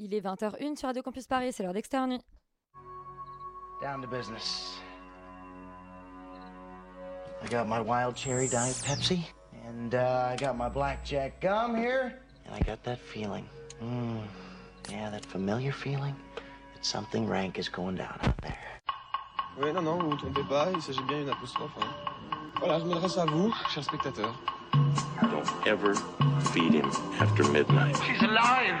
Il est 20h01 sur Radio Campus Paris, c'est l'heure d'externe. Down to business. I got my wild cherry diet Pepsi, and uh, I got my blackjack gum here, and I got that feeling. Mm, yeah, that familiar feeling that something rank is going down out there. Oui, non, non, vous vous trompez pas, il s'agit bien d'une apostrophe. hein. Voilà, je m'adresse à vous, chers spectateurs. Don't ever feed him after midnight. She's! Alive!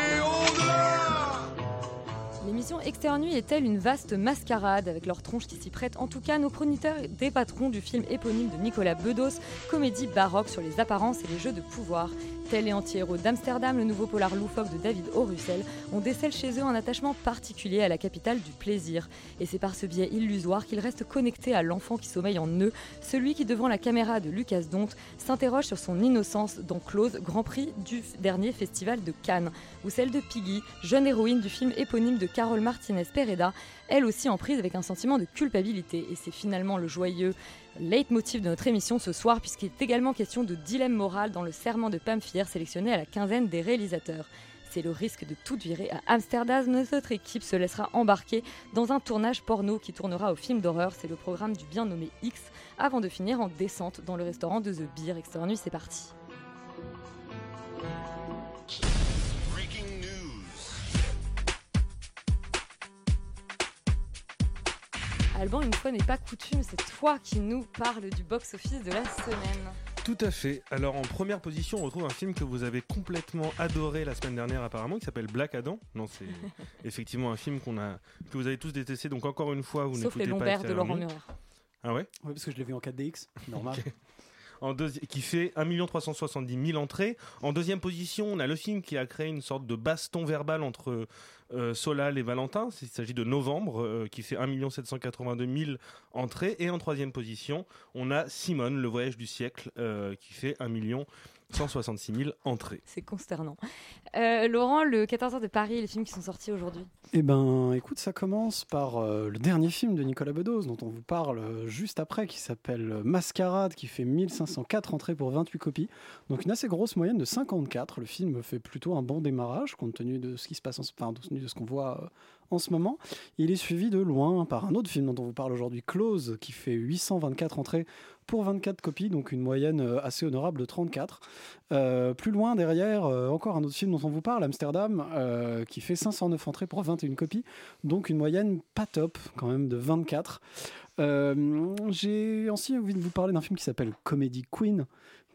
L'émission Externe Nuit est-elle une vaste mascarade avec leurs tronches qui s'y prêtent? En tout cas, nos chroniqueurs des patrons du film éponyme de Nicolas Bedos, comédie baroque sur les apparences et les jeux de pouvoir. Tel et anti-héros d'Amsterdam, le nouveau polar loufoque de David Orussel, on décèle chez eux un attachement particulier à la capitale du plaisir. Et c'est par ce biais illusoire qu'ils restent connectés à l'enfant qui sommeille en eux, celui qui, devant la caméra de Lucas Dont, s'interroge sur son innocence dans Close, Grand Prix du dernier festival de Cannes, ou celle de Piggy, jeune héroïne du film éponyme de Carol Martinez Pereda, elle aussi en prise avec un sentiment de culpabilité. Et c'est finalement le joyeux leitmotiv de notre émission ce soir, puisqu'il est également question de dilemme moral dans le serment de Pamphire sélectionné à la quinzaine des réalisateurs. C'est le risque de tout virer à Amsterdam. Notre équipe se laissera embarquer dans un tournage porno qui tournera au film d'horreur. C'est le programme du bien nommé X, avant de finir en descente dans le restaurant de The Beer. Externe c'est parti. Alban, une fois n'est pas coutume, c'est toi qui nous parles du box-office de la semaine. Tout à fait. Alors en première position, on retrouve un film que vous avez complètement adoré la semaine dernière apparemment, qui s'appelle Black Adam. Non, c'est effectivement un film qu'on a, que vous avez tous détesté. Donc encore une fois, vous Sauf les n'écoutez pas lombaires de Laurent. Murer. Ah ouais? Oui, parce que je l'ai vu en 4DX, normal. Qui fait 1 370 000 entrées. En deuxième position, on a le film qui a créé une sorte de baston verbal entre euh, Solal et Valentin. Il s'agit de Novembre, euh, qui fait 1 782 000 entrées. Et en troisième position, on a Simone, le voyage du siècle, euh, qui fait 1 166 000 entrées. C'est consternant. Euh, Laurent, le 14 heures de Paris, les films qui sont sortis aujourd'hui. Eh ben, écoute, ça commence par euh, le dernier film de Nicolas Bedos, dont on vous parle euh, juste après, qui s'appelle Mascarade, qui fait 1504 entrées pour 28 copies. Donc une assez grosse moyenne de 54. Le film fait plutôt un bon démarrage, compte tenu de ce qui se passe, en, ce- enfin, compte tenu de ce qu'on voit euh, en ce moment. Il est suivi de loin par un autre film dont on vous parle aujourd'hui, Close, qui fait 824 entrées pour 24 copies, donc une moyenne euh, assez honorable de 34. Euh, plus loin derrière, euh, encore un autre film dont on vous parle, Amsterdam, qui fait 509 entrées pour 21 copies, donc une moyenne pas top quand même de 24. Euh, J'ai aussi envie de vous parler d'un film qui s'appelle Comedy Queen,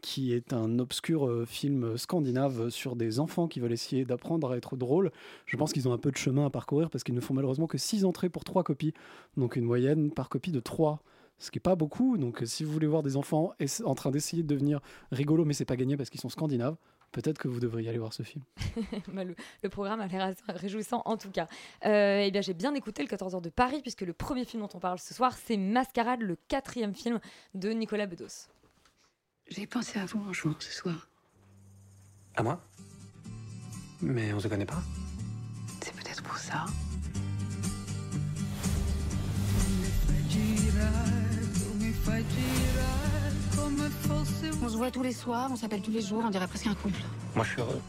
qui est un obscur film scandinave sur des enfants qui veulent essayer d'apprendre à être drôles. Je pense qu'ils ont un peu de chemin à parcourir parce qu'ils ne font malheureusement que 6 entrées pour 3 copies, donc une moyenne par copie de 3 ce qui est pas beaucoup. Donc, si vous voulez voir des enfants en train d'essayer de devenir rigolos, mais c'est pas gagné parce qu'ils sont scandinaves, peut-être que vous devriez aller voir ce film. Bah, le, le programme a l'air assez réjouissant en tout cas. Euh, eh bien, j'ai bien écouté le 14 heures de Paris puisque le premier film dont on parle ce soir, c'est Mascarade, le quatrième film de Nicolas Bedos. J'ai pensé à vous en jouant ce soir. À moi? Mais on se connaît pas? C'est peut-être pour ça. On se voit tous les soirs, on s'appelle tous les jours, on dirait presque un couple. Moi je suis heureux.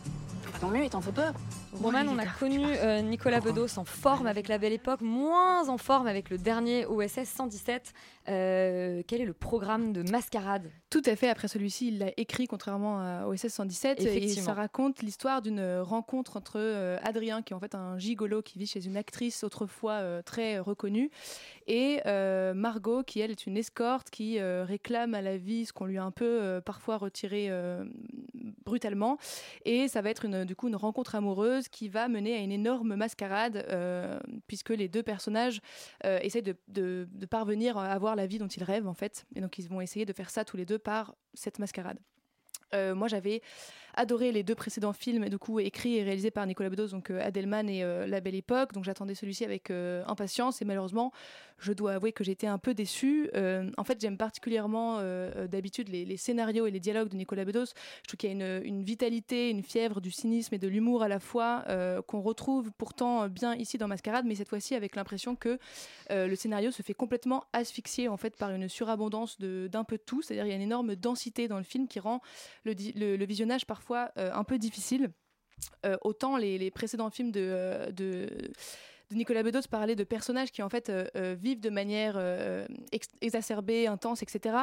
Pas tant mieux, il t'en fait peur. Roman, on a connu euh, Nicolas Bedos en forme avec La Belle Époque, moins en forme avec le dernier OSS 117. Euh, quel est le programme de Mascarade? Tout à fait. Après celui-ci, il l'a écrit contrairement à OSS 117 et ça raconte l'histoire d'une rencontre entre euh, Adrien, qui est en fait un gigolo qui vit chez une actrice autrefois euh, très reconnue, et euh, Margot, qui elle est une escorte qui euh, réclame à la vie ce qu'on lui a un peu euh, parfois retiré euh, brutalement. Et ça va être une, du coup une rencontre amoureuse qui va mener à une énorme mascarade, euh, puisque les deux personnages euh, essayent de, de- parvenir à avoir la vie dont ils rêvent en fait. Et donc ils vont essayer de faire ça tous les deux par cette mascarade. Euh, moi, j'avais adoré les deux précédents films, du coup écrits et réalisés par Nicolas Bedos, donc euh, Adelman et euh, La Belle Époque. Donc j'attendais celui-ci avec euh, impatience et malheureusement, je dois avouer que j'étais un peu déçue. En fait, j'aime particulièrement d'habitude les, scénarios et les dialogues de Nicolas Bedos. Je trouve qu'il y a une, vitalité, une fièvre du cynisme et de l'humour à la fois qu'on retrouve pourtant bien ici dans Mascarade, mais cette fois-ci avec l'impression que le scénario se fait complètement asphyxier en fait par une surabondance d'un peu tout. C'est-à-dire il y a une énorme densité dans le film qui rend le- le visionnage parfois euh, un peu difficile. Euh, autant les, précédents films de, euh, de, de Nicolas Bedos parlaient de personnages qui en fait euh, euh, vivent de manière euh, ex- exacerbée, intense, etc.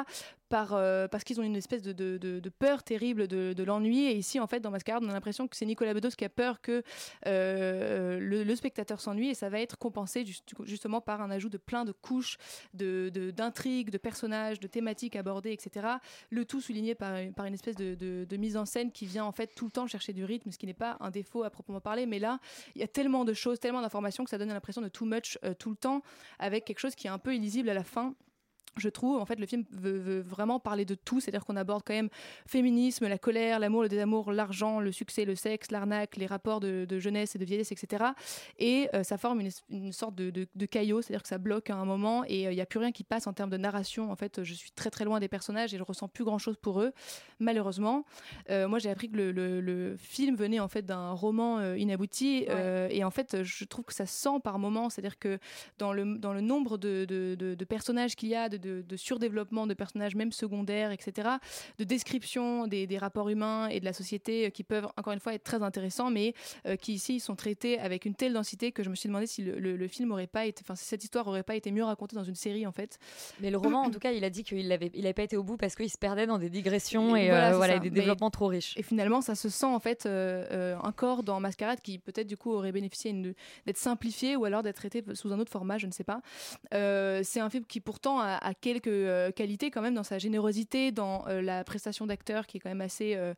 Par, parce qu'ils ont une espèce de, peur terrible de, l'ennui. Et ici, en fait, dans Mascarade, on a l'impression que c'est Nicolas Bedos qui a peur que le, spectateur s'ennuie et ça va être compensé juste- justement par un ajout de plein de couches, d'intrigues, de, personnages, de thématiques abordées, etc. Le tout souligné par, par une espèce de mise en scène qui vient en fait tout le temps chercher du rythme, ce qui n'est pas un défaut à proprement parler. Mais là, il y a tellement de choses, tellement d'informations que ça donne l'impression de too much euh, tout le temps, avec quelque chose qui est un peu illisible à la fin je trouve, en fait, le film veut, veut vraiment parler de tout, c'est-à-dire qu'on aborde quand même féminisme, la colère, l'amour, le désamour, l'argent, le succès, le sexe, l'arnaque, les rapports de, de jeunesse et de vieillesse, etc. Et euh, ça forme une, sorte de, de, de caillot, c'est-à-dire que ça bloque à un moment et euh, il n'y a plus rien qui passe en termes de narration. En fait, je suis très très loin des personnages et je ressens plus grand-chose pour eux, malheureusement. Euh, moi, j'ai appris que le, le- le film venait en fait d'un roman inabouti et en fait, je trouve que ça sent par moments, c'est-à-dire que dans le, dans le nombre de personnages qu'il y a, de, de- de surdéveloppement de personnages même secondaires, etc., de description des, des rapports humains et de la société euh, qui peuvent encore une fois être très intéressants, mais euh, qui ici sont traités avec une telle densité que je me suis demandé si le, le- le film aurait pas été, enfin si cette histoire aurait pas été mieux racontée dans une série en fait. Mais le roman, en tout cas, il a dit qu'il n'avait il avait pas été au bout parce qu'il se perdait dans des digressions et, voilà, euh, voilà, et des Mais- développements trop riches. Et finalement, ça se sent en fait euh, encore dans Mascarade qui peut-être du coup aurait bénéficié d'être simplifié ou alors d'être traité sous un autre format, je ne sais pas. C'est un film qui pourtant a, a quelques euh, qualités quand même dans sa générosité, dans euh, la prestation d'acteur qui est quand même assez euh,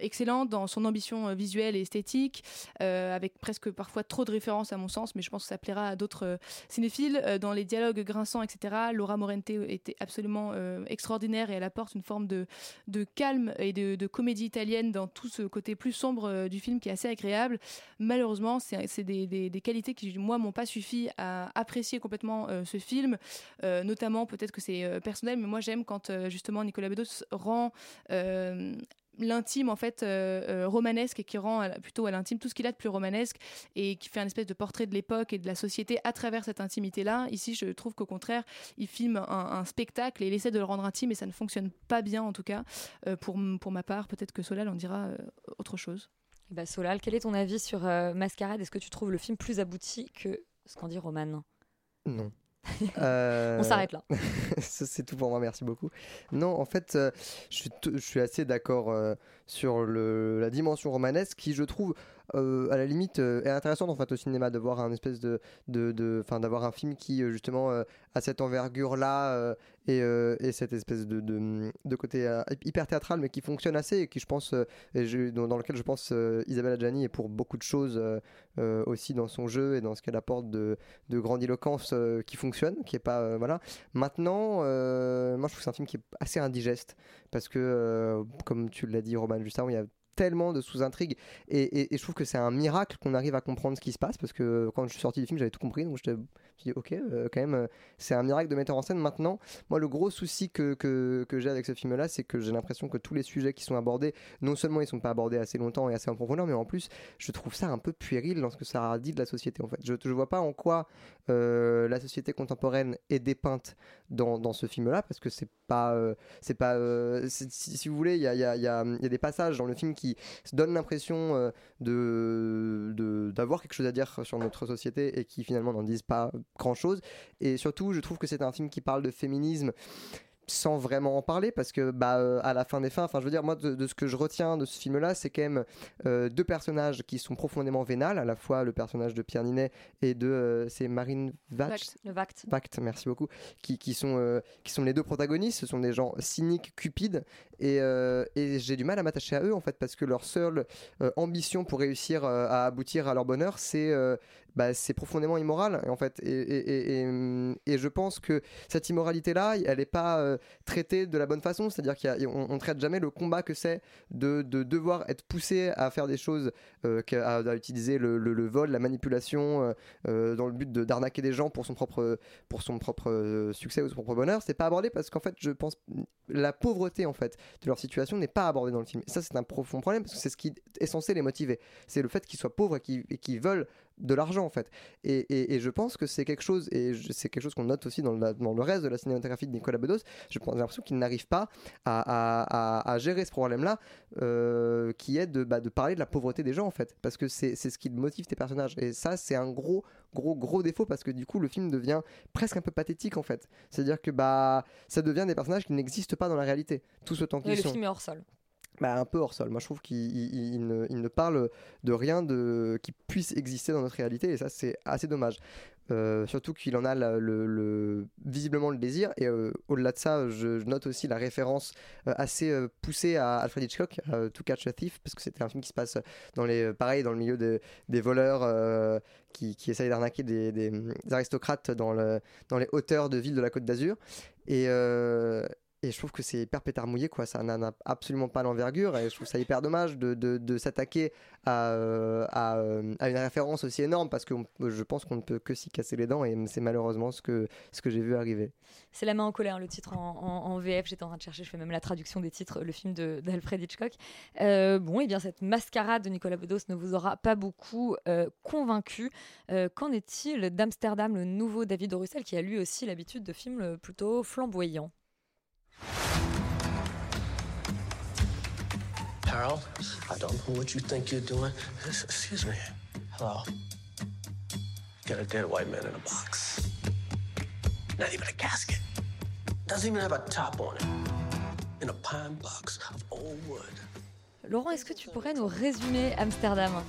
excellente, dans son ambition visuelle et esthétique, avec presque parfois trop de références à mon sens, mais je pense que ça plaira à d'autres cinéphiles. Dans les dialogues grinçants, etc., Laura Morente était absolument extraordinaire et elle apporte une forme de, de calme et de, comédie italienne dans tout ce côté plus sombre du film qui est assez agréable. Malheureusement, c'est des, des- qualités qui, moi, m'ont pas suffi à apprécier complètement ce film. Notamment, peut-être que c'est euh, personnel, mais moi, j'aime quand euh, justement Nicolas Bedos rend. euh, l'intime en fait euh, euh, romanesque et qui rend à- plutôt à l'intime tout ce qu'il a de plus romanesque et qui fait un espèce de portrait de l'époque et de la société à travers cette intimité là ici je trouve qu'au contraire il filme un, un spectacle et il essaie de le rendre intime et ça ne fonctionne pas bien en tout cas euh, pour, pour ma part peut-être que Solal en dira euh, autre chose Bah, Solal, quel est ton avis sur euh, Mascarade? Est-ce que tu trouves le film plus abouti que ce qu'en dit Roman? Non. Euh, On s'arrête là. C'est tout pour moi, merci beaucoup. Non, en fait, euh, je, suis t- je suis assez d'accord euh, sur le, la dimension romanesque qui, je trouve, euh, à la limite, euh, est intéressante en fait au cinéma de voir un espèce de, de, d'avoir un film qui euh, justement a cette envergure là et, et cette espèce de, de, de côté hyper théâtral mais qui fonctionne assez et qui je pense dans, lequel je pense Isabelle Adjani est pour beaucoup de choses aussi dans son jeu et dans ce qu'elle apporte de, de grandiloquence qui fonctionne qui est pas voilà. Maintenant moi je trouve que c'est un film qui est assez indigeste parce que comme tu l'as dit Roman juste avant il y a tellement de sous-intrigues. Et, et- je trouve que c'est un miracle qu'on arrive à comprendre ce qui se passe parce que quand je suis sorti du film j'avais tout compris donc dit ok euh, quand même euh, c'est un miracle de mettre en scène. Maintenant moi le gros souci que, que, j'ai avec ce film là c'est que j'ai l'impression que tous les sujets qui sont abordés non seulement ils sont pas abordés assez longtemps et assez en profondeur mais en plus je trouve ça un peu puéril dans ce que ça dit de la société en fait. Je, je vois pas en quoi euh, la société contemporaine est dépeinte dans, ce film là parce que c'est pas c'est pas si, vous voulez il y a, y, a, y, y a des passages dans le film qui donnent l'impression de- d'avoir quelque chose à dire sur notre société et qui finalement n'en disent pas grand chose et surtout je trouve que c'est un film qui parle de féminisme sans vraiment en parler parce que bah euh, à la fin des fins enfin je veux dire moi de, de ce que je retiens de ce film là c'est quand même euh, deux personnages qui sont profondément vénales à la fois le personnage de Pierre Ninet et de euh, c'est Marine Vacht le merci beaucoup, qui, qui sont, euh, qui sont les deux protagonistes. Ce sont des gens cyniques, cupides, et, euh, et j'ai du mal à m'attacher à eux en fait, parce que leur seule euh, ambition pour réussir euh, à aboutir à leur bonheur, c'est bah, c'est profondément immoral en fait. Et, et- et- je pense que cette immoralité-là, elle n'est pas traitée de la bonne façon. C'est-à-dire qu'on on traite jamais le combat que c'est de, de devoir être poussé à faire des choses, à, utiliser le, le- vol, la manipulation, dans le but d'arnaquer des gens pour son propre, pour son propre succès ou son propre bonheur. C'est pas abordé parce qu'en fait, je pense la pauvreté en fait de leur situation n'est pas abordée dans le film. Et ça, c'est un profond problème parce que c'est ce qui est censé les motiver. C'est le fait qu'ils soient pauvres et qu'ils veulent de l'argent en fait. Et, et- et je pense que c'est quelque chose, et c'est quelque chose qu'on note aussi dans, la- dans le reste de la cinématographie de Nicolas Bedos. J'ai l'impression qu'il n'arrive pas à, à- à- à gérer ce problème-là, euh, qui est de, bah, de parler de la pauvreté des gens en fait, parce que c'est ce qui motive tes personnages. Et ça, c'est un gros, gros, gros défaut parce que du coup, le film devient presque un peu pathétique en fait. C'est-à-dire que bah, ça devient des personnages qui n'existent pas dans la réalité, tout autant qu'ils Ouais, le sont film est hors sol. Bah, un peu hors sol. Moi, je trouve qu'il il- il ne, parle de rien de, qui puisse exister dans notre réalité, et ça, c'est assez dommage. Euh, surtout qu'il en a visiblement le désir, et euh, au-delà de ça, je, note aussi la référence euh, assez poussée à Alfred Hitchcock, To Catch a Thief, parce que c'était un film qui se passe dans les, pareil, dans le milieu de- des voleurs qui, essayent d'arnaquer des, des aristocrates dans, le, dans les hauteurs de ville de la Côte d'Azur. Et, et je trouve que c'est hyper pétard mouillé, quoi. Ça n'a absolument pas l'envergure. Et je trouve ça hyper dommage de, de- s'attaquer à, euh, euh, à une référence aussi énorme parce que je pense qu'on ne peut que s'y casser les dents. Et c'est malheureusement ce que, ce que j'ai vu arriver. C'est La main en colère, le titre en, VF. J'étais en train de chercher, je fais même la traduction des titres, le film d'Alfred Hitchcock. Euh, bon, et bien cette mascarade de Nicolas Bedos ne vous aura pas beaucoup convaincu. Qu'en est-il d'Amsterdam, le nouveau David. Russell, qui a lui aussi l'habitude de films plutôt flamboyants? Harold, I don't know what you think you're doing. S- Excuse me. Hello. Got a dead white man in a box. Not even a casket. Doesn't even have a top on it. In a pine box of old wood. Laurent, est-ce que tu pourrais nous résumer Amsterdam?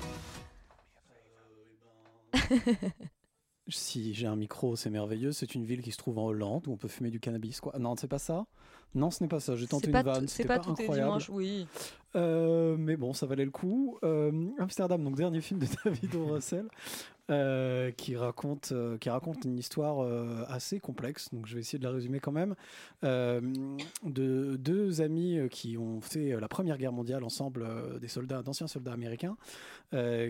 Si j'ai un micro, c'est merveilleux. C'est une ville qui se trouve en Hollande où on peut fumer du cannabis. Quoi. Non, c'est pas ça? Non, ce n'est pas ça. J'ai tenté une vanne. c'est pas, pas, tous dimanches, oui. Euh, mais bon, ça valait le coup. Euh, Amsterdam, donc dernier film de David O. Russell, euh, qui raconte qui raconte une histoire assez complexe. Donc je vais essayer de la résumer quand même. De deux amis qui ont fait la Première Guerre mondiale ensemble, des soldats, d'anciens soldats américains,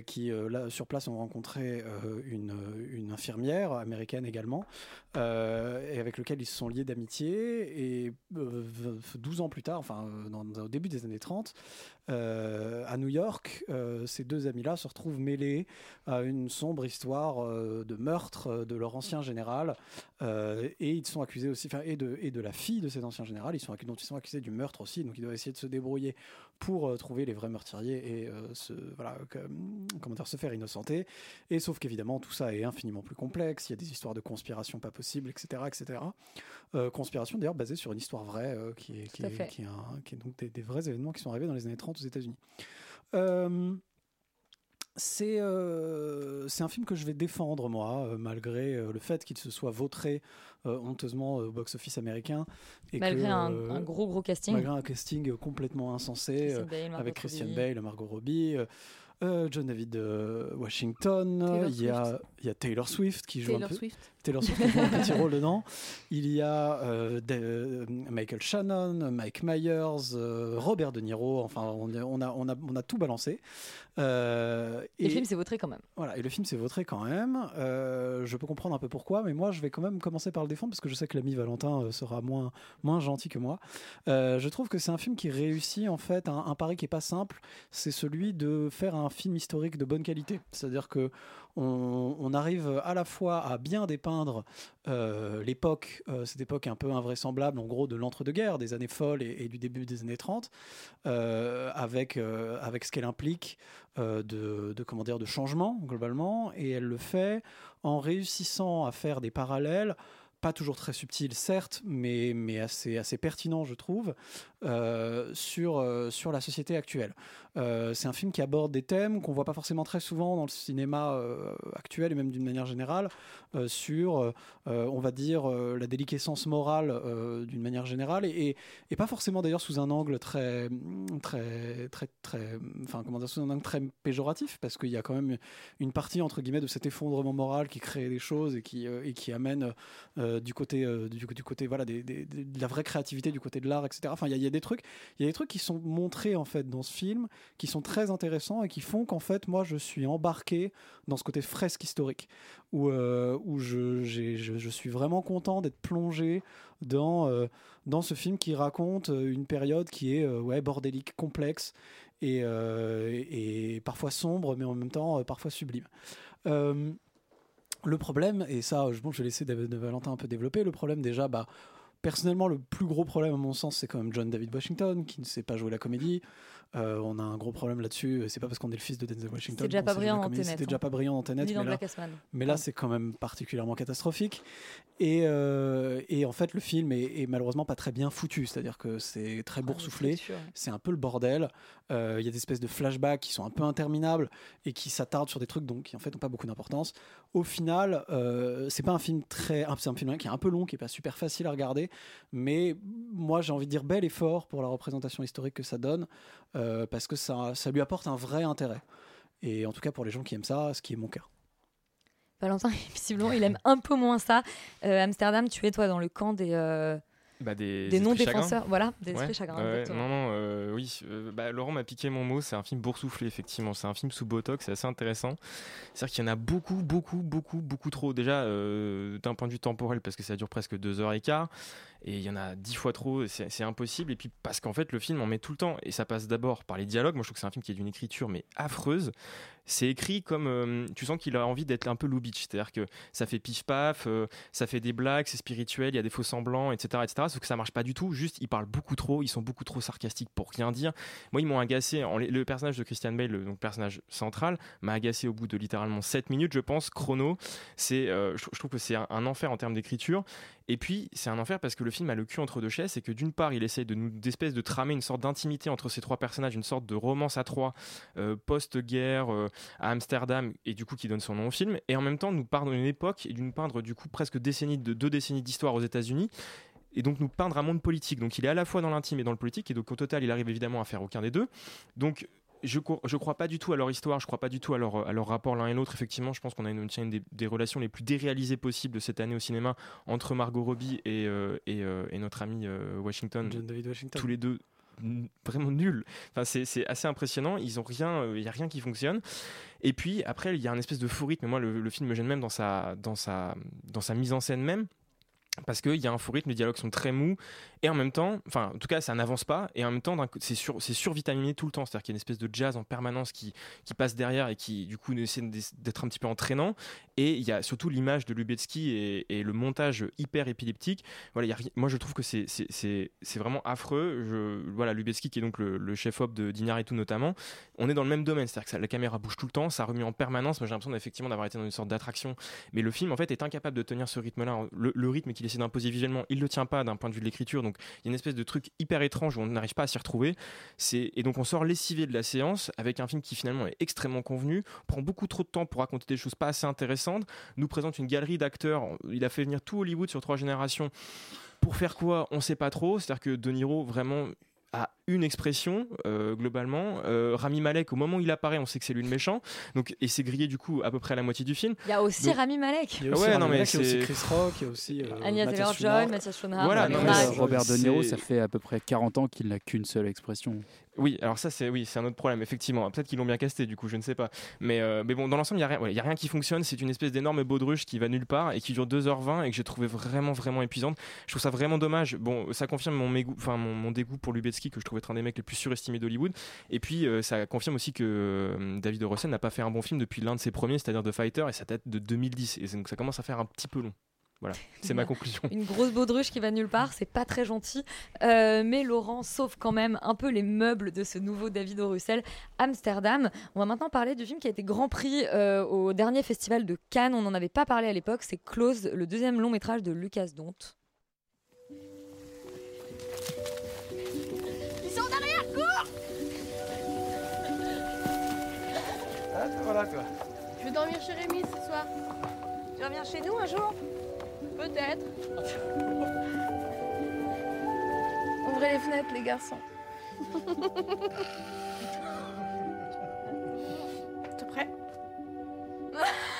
qui là sur place ont rencontré une, une infirmière américaine également, et avec lequel ils se sont liés d'amitié. Et 12 ans plus tard, enfin euh, au début des années 30, euh, à New York, euh, ces deux amis-là se retrouvent mêlés à une sombre histoire euh, de meurtre de leur ancien général, et ils sont accusés aussi, enfin, et de, et de la fille de cet ancien général, ils sont, dont ils sont accusés du meurtre aussi, donc ils doivent essayer de se débrouiller pour trouver les vrais meurtriers et se, voilà, comment dire, se faire innocenter. Et sauf qu'évidemment, tout ça est infiniment plus complexe, il y a des histoires de conspiration pas possibles, etc. etc. Conspiration d'ailleurs basée sur une histoire vraie qui est, qui Tout à est- fait. qui est un- qui est donc des, des vrais événements qui sont arrivés dans les années 30 aux États-Unis. Euh, c'est euh, c'est un film que je vais défendre, moi, euh, malgré euh, le fait qu'il se soit vautré euh, honteusement au box-office américain. Et Malgré que, un- euh, un gros, gros casting. Malgré un casting complètement insensé, Bale, avec Christian Robbie. Bale, Margot Robbie. John David euh, Washington, Taylor il y, a, Swift. il y a Taylor Swift qui joue un Taylor peu, Swift. Taylor Swift joue un petit rôle dedans. Il y a euh, de- euh, Michael Shannon, Mike Myers, euh, Robert De Niro. Enfin, on, a- on a, on, a, on a tout balancé. Euh, Et le film s'est vautré quand même. Voilà, et le film s'est vautré quand même. Je peux comprendre un peu pourquoi, mais moi, je vais quand même commencer par le défendre parce que je sais que l'ami Valentin sera moins, moins gentil que moi. Je trouve que c'est un film qui réussit en fait un, un pari qui est pas simple. C'est celui de faire un film historique de bonne qualité. C'est-à-dire que on, arrive à la fois à bien dépeindre euh, l'époque, euh, cette époque un peu invraisemblable, en gros, de l'entre-deux-guerres, des années folles et, du début des années 30, euh, avec, avec ce qu'elle implique de, comment dire, de changement, globalement, et elle le fait en réussissant à faire des parallèles pas toujours très subtil, certes, mais, mais assez, assez pertinent, je trouve, sur, sur la société actuelle. Euh, c'est un film qui aborde des thèmes qu'on voit pas forcément très souvent dans le cinéma euh, actuel et même d'une manière générale, euh, sur, on va dire, la déliquescence morale d'une manière générale, et, pas forcément d'ailleurs sous un angle très, très, très, très, enfin comment dire, sous un angle très péjoratif, parce qu'il y a quand même une partie entre guillemets de cet effondrement moral qui crée des choses et qui, et qui amène du côté, du, côté voilà, de la vraie créativité, du côté de l'art, etc. Enfin, il y, y a des trucs, il y a des trucs qui sont montrés en fait dans ce film, qui sont très intéressants et qui font qu'en fait, moi, je suis embarqué dans ce côté fresque historique, où, euh, où je, je, je suis vraiment content d'être plongé dans, euh, dans ce film qui raconte euh, une période qui est euh, ouais, bordélique, complexe et, et, parfois sombre, mais en même temps parfois sublime. Le problème, et ça, bon, je vais laisser Valentin un peu développer, le problème déjà, bah, personnellement, le plus gros problème à mon sens, c'est quand même John David Washington, qui ne sait pas jouer la comédie. Euh, on a un gros problème là-dessus. C'est pas parce qu'on est le fils de Denzel Washington. C'était déjà pas brillant. Tenet, hein. déjà pas brillant dans Tenet. Ni dans mais là, Black mais là, c'est quand même particulièrement catastrophique. Et, euh, et en fait, le film est, est malheureusement pas très bien foutu. C'est-à-dire que c'est très boursouflé. l'écriture, ouais. C'est un peu le bordel. Euh, Il y a des espèces de flashbacks qui sont un peu interminables et qui s'attardent sur des trucs donc, qui en fait n'ont pas beaucoup d'importance. Au final, euh, c'est pas un film très. C'est un film qui est un peu long, qui est pas super facile à regarder. Mais moi, j'ai envie de dire bel effort pour la représentation historique que ça donne. euh, parce que ça, ça lui apporte un vrai intérêt. Et en tout cas, pour les gens qui aiment ça, ce qui est mon cas. Valentin, visiblement, il aime un peu moins ça. Euh, Amsterdam, tu es toi dans le camp des, euh, Bah, des, des esprits non-défenseurs. Voilà, des Ouais, esprits chagrins. non, non, euh, oui. euh, bah, Laurent m'a piqué mon mot. C'est un film boursouflé, effectivement. C'est un film sous botox. C'est assez intéressant. C'est-à-dire qu'il y en a beaucoup, beaucoup, beaucoup, beaucoup trop. Déjà, euh, d'un point de vue temporel, parce que ça dure presque deux heures et quart. Et il y en a dix fois trop. C'est impossible. Et puis, parce qu'en fait, le film en met tout le temps. Et ça passe d'abord par les dialogues. Moi, je trouve que c'est un film qui est d'une écriture, mais affreuse. C'est écrit comme. euh, tu sens qu'il a envie d'être un peu Lubitsch. C'est-à-dire que ça fait pif-paf, euh, ça fait des blagues, c'est spirituel, il y a des faux semblants, etc., etc. Sauf que ça marche pas du tout. Juste, ils parlent beaucoup trop, ils sont beaucoup trop sarcastiques pour rien dire. Moi, ils m'ont agacé. Le personnage de Christian Bale, le donc, personnage central, m'a agacé au bout de littéralement 7 minutes, je pense. Chrono, c'est, euh, je, trouve que c'est un enfer en termes d'écriture. Et puis, c'est un enfer parce que le film a le cul entre deux chaises. C'est que d'une part, il essaye de d'espèce de tramer une sorte d'intimité entre ces trois personnages, une sorte de romance à trois, euh, post-guerre euh, à Amsterdam, et du coup qui donne son nom au film. Et en même temps, nous peindre une époque et d'une peindre du coup presque décennie de deux décennies d'histoire aux États-Unis et donc nous peindre un monde politique. Donc il est à la fois dans l'intime et dans le politique, et donc au total, il arrive évidemment à faire aucun des deux. Donc je ne crois pas du tout à leur histoire, je crois pas du tout à leur, à leur rapport l'un et l'autre. Effectivement, je pense qu'on a une, une des, des relations les plus déréalisées possibles de cette année au cinéma entre Margot Robbie et, euh, et, euh, et notre ami euh, Washington. John David Washington. Tous les deux vraiment nuls. Enfin, c'est assez impressionnant. Ils ont rien, il y a rien qui fonctionne. Et puis après, il y a un espèce de fou rythme. Moi, le, le film me gêne même dans sa, dans sa, dans sa mise en scène même. Parce qu'il y a un faux rythme, les dialogues sont très mous, et en même temps, enfin, en tout cas, ça n'avance pas, et en même temps, c'est sur, survitaminé tout le temps. C'est-à-dire qu'il y a une espèce de jazz en permanence qui, passe derrière et qui, du coup, essaie d'être un petit peu entraînant. Et il y a surtout l'image de Lubetsky et, le montage hyper épileptique. Voilà, moi, je trouve que c'est, vraiment affreux. Je, voilà, Lubetsky, qui est donc le, le chef-op de d'Iñárritu notamment, on est dans le même domaine. C'est-à-dire que ça- la caméra bouge tout le temps, ça remue en permanence. Moi, j'ai l'impression effectivement d'avoir été dans une sorte d'attraction. Mais le film, en fait, est incapable de tenir ce rythme-là. Le, rythme qu'il essaie d'imposer visuellement, il le tient pas d'un point de vue de l'écriture. Donc, il y a une espèce de truc hyper étrange où on n'arrive pas à s'y retrouver. Et donc on sort lessivé de la séance avec un film qui finalement est extrêmement convenu, prend beaucoup trop de temps pour raconter des choses pas assez intéressantes, nous présente une galerie d'acteurs. Il a fait venir tout Hollywood sur trois générations. Pour faire quoi? On sait pas trop. C'est-à-dire que De Niro vraiment a une expression euh, globalement. Euh, Rami Malek, au moment où il apparaît, on sait que c'est lui le méchant. Donc et c'est grillé du coup à peu près à la moitié du film. Il y a aussi Donc- Rami Malek. Il y a aussi Ouais, Rami non, mais a aussi c'est- Chris Rock, il y a aussi euh, Mathias Taylor-Joy, Schoenaerts. Mathias Schoenaerts, Voilà, non, mais Robert De Niro, c'est- ça fait à peu près 40 ans qu'il n'a qu'une seule expression. Oui, alors ça c'est oui, c'est un autre problème effectivement. Peut-être qu'ils l'ont bien casté du coup, je ne sais pas. Mais euh, mais bon, dans l'ensemble, il y a rien, ouais, il y a rien qui fonctionne. C'est une espèce d'énorme baudruche qui va nulle part et qui dure 2h20 et que j'ai trouvé vraiment vraiment épuisante. Je trouve ça vraiment dommage. Bon, ça confirme mon enfin mon, mon dégoût pour Lubetsky que je trouve être un des mecs les plus surestimés d'Hollywood. Et puis euh, ça confirme aussi que euh, David. Russell n'a pas fait un bon film depuis l'un de ses premiers, c'est-à-dire The Fighter, et ça date de 2010. Et donc ça commence à faire un petit peu long. Voilà, c'est ma conclusion. Une grosse baudruche qui va nulle part, c'est pas très gentil. Euh, mais Laurent sauve quand même un peu les meubles de ce nouveau David. Russell, Amsterdam. On va maintenant parler du film qui a été Grand Prix euh, au dernier festival de Cannes. On n'en avait pas parlé à l'époque. C'est Close, le deuxième long métrage de Lucas Dont. Ah, voilà toi. Je vais dormir chez Rémi ce soir. Tu reviens chez nous un jour Peut-être. Ouvrez les fenêtres, les garçons. T'es prêt?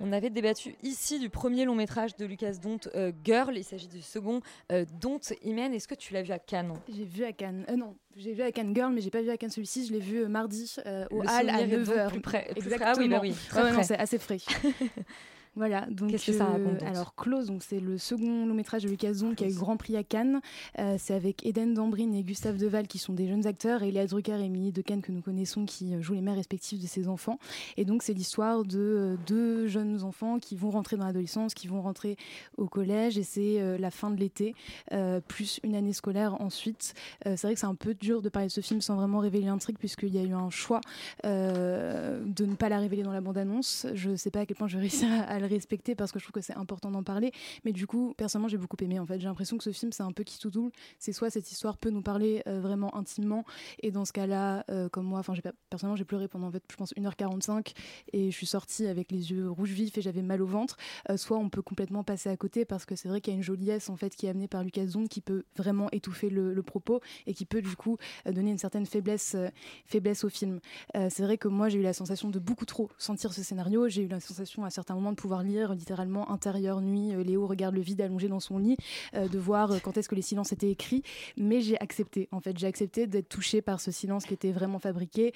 On avait débattu ici du premier long métrage de Lucas Dont, euh, Girl. Il s'agit du second, euh, Dont Imen. Est-ce que tu l'as vu à Cannes? J'ai vu à Cannes. Euh, non, j'ai vu à Cannes Girl, mais j'ai pas vu à Cannes celui-ci. Je l'ai vu euh, mardi au Hall à souvenir est donc 9h. plus près-. Exactement. Ah oui, bah oui, très Ouais, ouais, non, frais. c'est assez frais. Voilà, donc Qu'est-ce que ça euh, raconte, donc Alors Close, donc c'est le second long métrage de Lucas Dont qui a eu Grand Prix à Cannes. Euh, c'est avec Eden Dambrine et Gustave Deval qui sont des jeunes acteurs et Léa Drucker et Émilie de Cannes que nous connaissons qui euh, jouent les mères respectives de ces enfants. Et donc c'est l'histoire de euh, deux jeunes enfants qui vont rentrer dans l'adolescence, qui vont rentrer au collège et c'est euh, la fin de l'été euh, plus une année scolaire ensuite. Euh, c'est vrai que c'est un peu dur de parler de ce film sans vraiment révéler l'intrigue puisqu'il y a eu un choix euh, de ne pas la révéler dans la bande-annonce. Je sais pas à quel point je vais réussir à, à le respecter parce que je trouve que c'est important d'en parler. Mais du coup, personnellement, j'ai beaucoup aimé. En fait, j'ai l'impression que ce film, c'est un peu qui tout double. C'est soit cette histoire peut nous parler euh, vraiment intimement, et dans ce cas-là, euh, comme moi, enfin, personnellement, j'ai pleuré pendant, en fait, je pense, 1h45 et je suis sortie avec les yeux rouges vifs et j'avais mal au ventre. Euh, soit on peut complètement passer à côté parce que c'est vrai qu'il y a une joliesse en fait qui est amenée par Lucas Zond qui peut vraiment étouffer le, le propos et qui peut du coup donner une certaine faiblesse, faiblesse au film. C'est vrai que moi j'ai eu la sensation de beaucoup trop sentir ce scénario. J'ai eu la sensation à certains moments de pouvoir lire littéralement intérieur nuit. euh, Léo regarde le vide allongé dans son lit, euh, de voir euh, quand est-ce que les silences étaient écrits. Mais j'ai accepté. En fait, j'ai accepté d'être touchée par ce silence qui était vraiment fabriqué,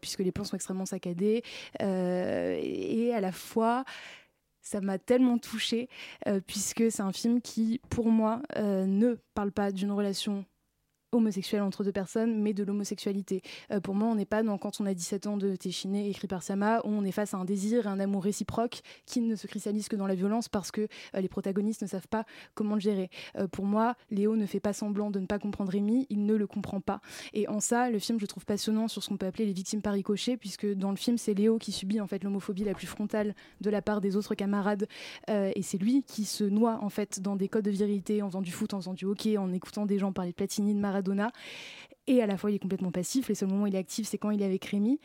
puisque les plans sont extrêmement saccadés et à la fois ça m'a tellement touchée puisque c'est un film qui, pour moi, ne parle pas d'une relation homosexuelle entre deux personnes, mais de l'homosexualité. Euh, pour moi, on n'est pas dans Quand on a 17 ans de Téchiné, écrit par Sama, où on est face à un désir et un amour réciproque qui ne se cristallise que dans la violence parce que euh, les protagonistes ne savent pas comment le gérer. Euh, pour moi, Léo ne fait pas semblant de ne pas comprendre Rémi, il ne le comprend pas. Et en ça, le film, je trouve passionnant sur ce qu'on peut appeler les victimes par ricochet, puisque dans le film, c'est Léo qui subit en fait l'homophobie la plus frontale de la part des autres camarades, et c'est lui qui se noie en fait dans des codes de virilité, en faisant du foot, en faisant du hockey, en écoutant des gens parler de Platini, de Maradona. Et à la fois, il est complètement passif. Les seuls moments où il est actif, c'est quand il est avec Rémi.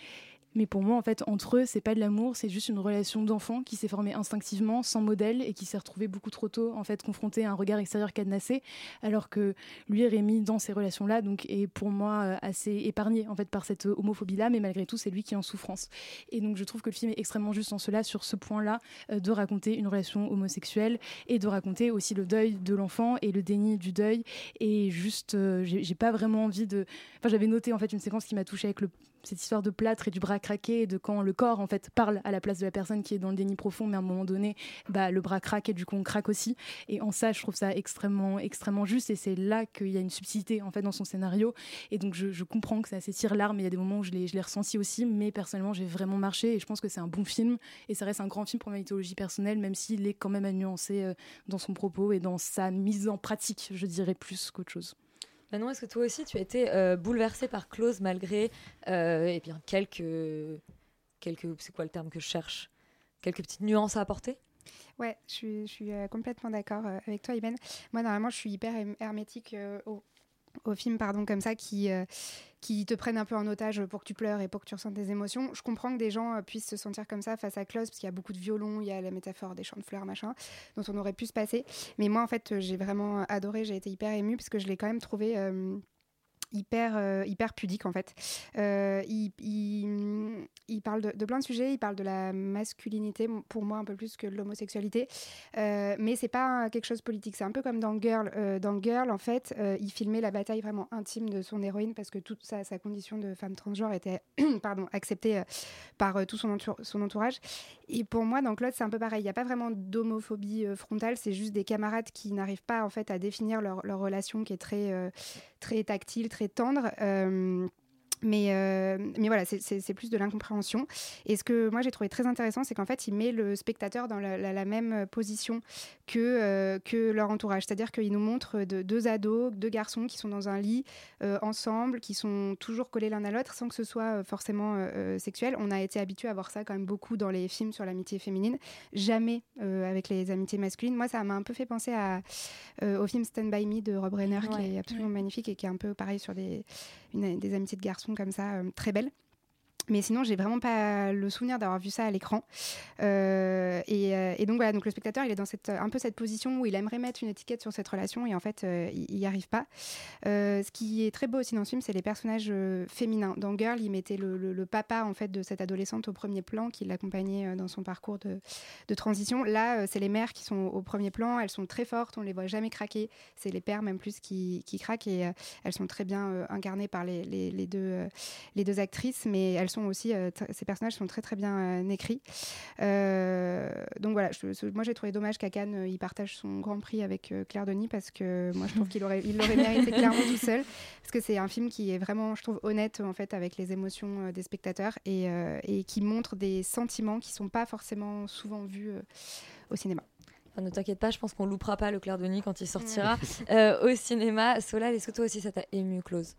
Mais pour moi, en fait, entre eux, c'est pas de l'amour, c'est juste une relation d'enfant qui s'est formée instinctivement, sans modèle, et qui s'est retrouvé beaucoup trop tôt, en fait, confronté à un regard extérieur cadenassé, alors que lui, Rémi, dans ces relations-là, donc, est pour moi euh, assez épargné, en fait, par cette euh, homophobie-là, mais malgré tout, c'est lui qui est en souffrance. Et donc, je trouve que le film est extrêmement juste en cela, sur ce point-là, euh, de raconter une relation homosexuelle et de raconter aussi le deuil de l'enfant et le déni du deuil. Et juste, j'ai pas vraiment envie de. Enfin, j'avais noté, en fait, une séquence qui m'a touchée avec le cette histoire de plâtre et du bras craqué de quand le corps en fait parle à la place de la personne qui est dans le déni profond mais à un moment donné bah, le bras craque et du coup on craque aussi. Et en ça je trouve ça extrêmement extrêmement juste et c'est là qu'il y a une subtilité en fait dans son scénario. Et donc je, comprends que ça s'étire larmes il y a des moments où je l'ai je l'ai ressenti aussi mais personnellement j'ai vraiment marché et je pense que c'est un bon film et ça reste un grand film pour ma mythologie personnelle même s'il est quand même à nuancer euh, dans son propos et dans sa mise en pratique je dirais plus qu'autre chose Manon, est-ce que toi aussi tu as été euh, bouleversée par Close malgré euh, eh bien, quelques, quelques. C'est quoi le terme que je cherche? Quelques petites nuances à apporter? Ouais, je suis, euh, complètement d'accord avec toi, Iben. Moi, normalement, je suis hyper hermétique au, au film, pardon, comme ça, qui, euh, qui te prennent un peu en otage pour que tu pleures et pour que tu ressentes des émotions. Je comprends que des gens euh, puissent se sentir comme ça face à Close, parce qu'il y a beaucoup de violons, il y a la métaphore des champs de fleurs, machin, dont on aurait pu se passer. Mais moi, en fait, euh, j'ai vraiment adoré, j'ai été hyper émue, parce que je l'ai quand même trouvé. Hyper, euh, hyper pudique en fait. Euh, il, il- parle de, de plein de sujets, il parle de la masculinité, pour moi un peu plus que l'homosexualité, Euh, mais c'est pas quelque chose de politique, c'est un peu comme dans Girl. Euh, dans Girl, en fait, il filmait la bataille vraiment intime de son héroïne parce que toute sa, condition de femme transgenre était pardon, acceptée par tout son, entour- son entourage. Et pour moi, dans Claude, c'est un peu pareil. Il n'y a pas vraiment d'homophobie frontale, c'est juste des camarades qui n'arrivent pas en fait à définir leur, leur relation qui est très, très tactile, très tendre. Euh, Mais, euh, mais voilà, c'est- plus de l'incompréhension. Et ce que moi j'ai trouvé très intéressant, c'est qu'en fait, il met le spectateur dans la, la- la même position que, euh, que leur entourage. C'est-à-dire qu'il nous montre de, deux ados, deux garçons qui sont dans un lit euh, ensemble, qui sont toujours collés l'un à l'autre sans que ce soit forcément sexuel. On a été habitué à voir ça quand même beaucoup dans les films sur l'amitié féminine, jamais avec les amitiés masculines. Moi, ça m'a un peu fait penser à, au film Stand By Me de Rob Reiner, qui est absolument magnifique et qui est un peu pareil sur des, des amitiés de garçons comme ça, euh, très belles. Mais sinon, j'ai vraiment pas le souvenir d'avoir vu ça à l'écran. Euh, et, euh, et donc voilà, donc le spectateur, il est dans cette, un peu cette position où il aimerait mettre une étiquette sur cette relation et en fait, euh, il n'y arrive pas. Ce qui est très beau aussi dans ce film, c'est les personnages féminins. Dans Girl, il mettait le, le- papa en fait de cette adolescente au premier plan, qui l'accompagnait dans son parcours de, de transition. Là, c'est les mères qui sont au premier plan. Elles sont très fortes, on les voit jamais craquer. C'est les pères même plus qui, qui craquent et elles sont très bien incarnées par les, les- deux, les deux actrices, mais aussi, euh, ces personnages sont très très bien euh, écrits. Euh, donc voilà, je- moi j'ai trouvé dommage qu'à Cannes, il partage son grand prix avec Claire Denis parce que moi je trouve qu'il aurait, il l'aurait mérité clairement tout seul parce que c'est un film qui est vraiment, je trouve, honnête en fait avec les émotions des spectateurs et, et qui montre des sentiments qui sont pas forcément souvent vus au cinéma. Enfin, ne t'inquiète pas, je pense qu'on loupera pas le Clair de Nuit quand il sortira euh, au cinéma. Solal, est-ce que toi aussi ça t'a ému, Close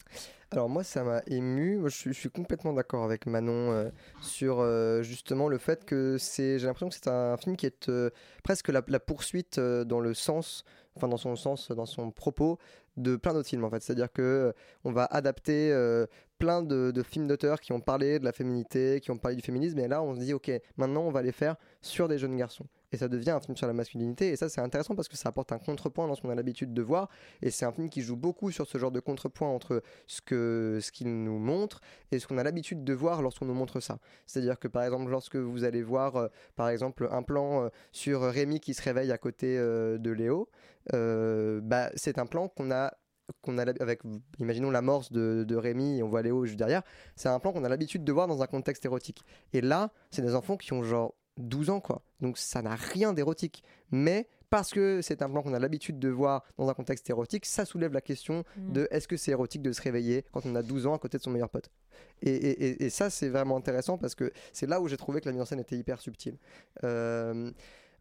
Alors moi ça m'a ému, Moi, je suis, je suis complètement d'accord avec Manon euh, sur euh, justement le fait que c'est, j'ai l'impression que c'est un film qui est euh, presque la, la poursuite euh, dans le sens, enfin dans son sens, dans son propos de plein d'autres films en fait. C'est-à-dire que euh, on va adapter euh, plein de, de films d'auteurs qui ont parlé de la féminité, qui ont parlé du féminisme, et là on se dit ok, maintenant on va les faire sur des jeunes garçons. Et ça devient un film sur la masculinité, et ça c'est intéressant parce que ça apporte un contrepoint dans ce qu'on a l'habitude de voir, et c'est un film qui joue beaucoup sur ce genre de contrepoint entre ce que ce qu'il nous montre et ce qu'on a l'habitude de voir lorsqu'on nous montre ça. C'est-à-dire que par exemple lorsque vous allez voir euh, par exemple un plan euh, sur Rémi qui se réveille à côté euh, de Léo, bah, c'est un plan qu'on a qu'on a avec imaginons l'amorce de, de Rémi et on voit Léo juste derrière c'est un plan qu'on a l'habitude de voir dans un contexte érotique et là c'est des enfants qui ont genre 12 ans quoi donc ça n'a rien d'érotique mais parce que c'est un plan qu'on a l'habitude de voir dans un contexte érotique, ça soulève la question Mm. de est-ce que c'est érotique de se réveiller quand on a 12 ans à côté de son meilleur pote? Et, et- et- et ça, c'est vraiment intéressant parce que c'est là où j'ai trouvé que la mise en scène était hyper subtile. Euh,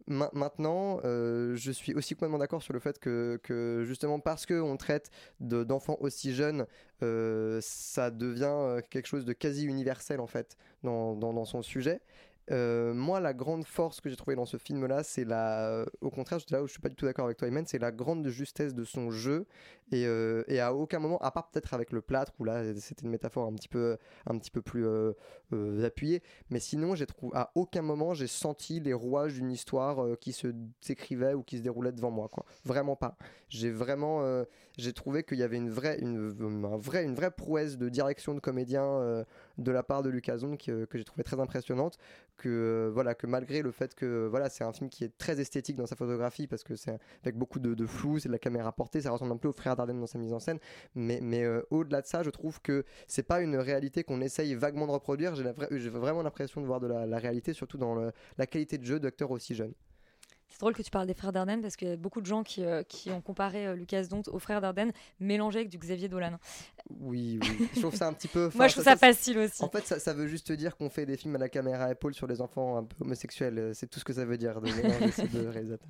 ma- Maintenant, euh, je suis aussi complètement d'accord sur le fait que, que justement parce qu'on traite de- d'enfants aussi jeunes, euh, ça devient quelque chose de quasi universel en fait dans, dans- dans son sujet. Euh, moi, la grande force que j'ai trouvée dans ce film-là, c'est la, au contraire, là où je suis pas du tout d'accord avec toi, Imen, c'est la grande justesse de son jeu et, euh, et à aucun moment, à part peut-être avec le plâtre où là c'était une métaphore un petit peu, un petit peu plus euh, euh, appuyée, mais sinon, à aucun moment j'ai senti les rouages d'une histoire euh, qui se s'écrivait ou qui se déroulait devant moi. Vraiment pas. J'ai vraiment, euh, j'ai trouvé qu'il y avait une vraie, une, une vraie prouesse de direction de comédien euh, de la part de Lucazon que, que j'ai trouvé très impressionnante. Que euh, voilà, que malgré le fait que voilà, c'est un film qui est très esthétique dans sa photographie parce que c'est avec beaucoup de, de flou, c'est de la caméra portée, ça ressemble un peu au frère Dardenne dans sa mise en scène. Mais, mais euh, au-delà de ça, je trouve que c'est pas une réalité qu'on essaye vaguement de reproduire. J'ai vraiment l'impression de voir de la, réalité, surtout dans la qualité de jeu d'acteurs aussi jeunes. C'est drôle que tu parles des frères Dardenne parce qu'il y a beaucoup de gens qui, euh, qui ont comparé euh, Lucas Dont aux frères Dardenne mélangés avec du Xavier Dolan. Oui, oui. Je trouve ça un petit peu. Moi, je trouve ça facile aussi. En fait, ça, ça veut juste dire qu'on fait des films à la caméra à épaule sur les enfants un peu homosexuels. Euh, C'est tout ce que ça veut dire de mélanger ces deux réalisateurs.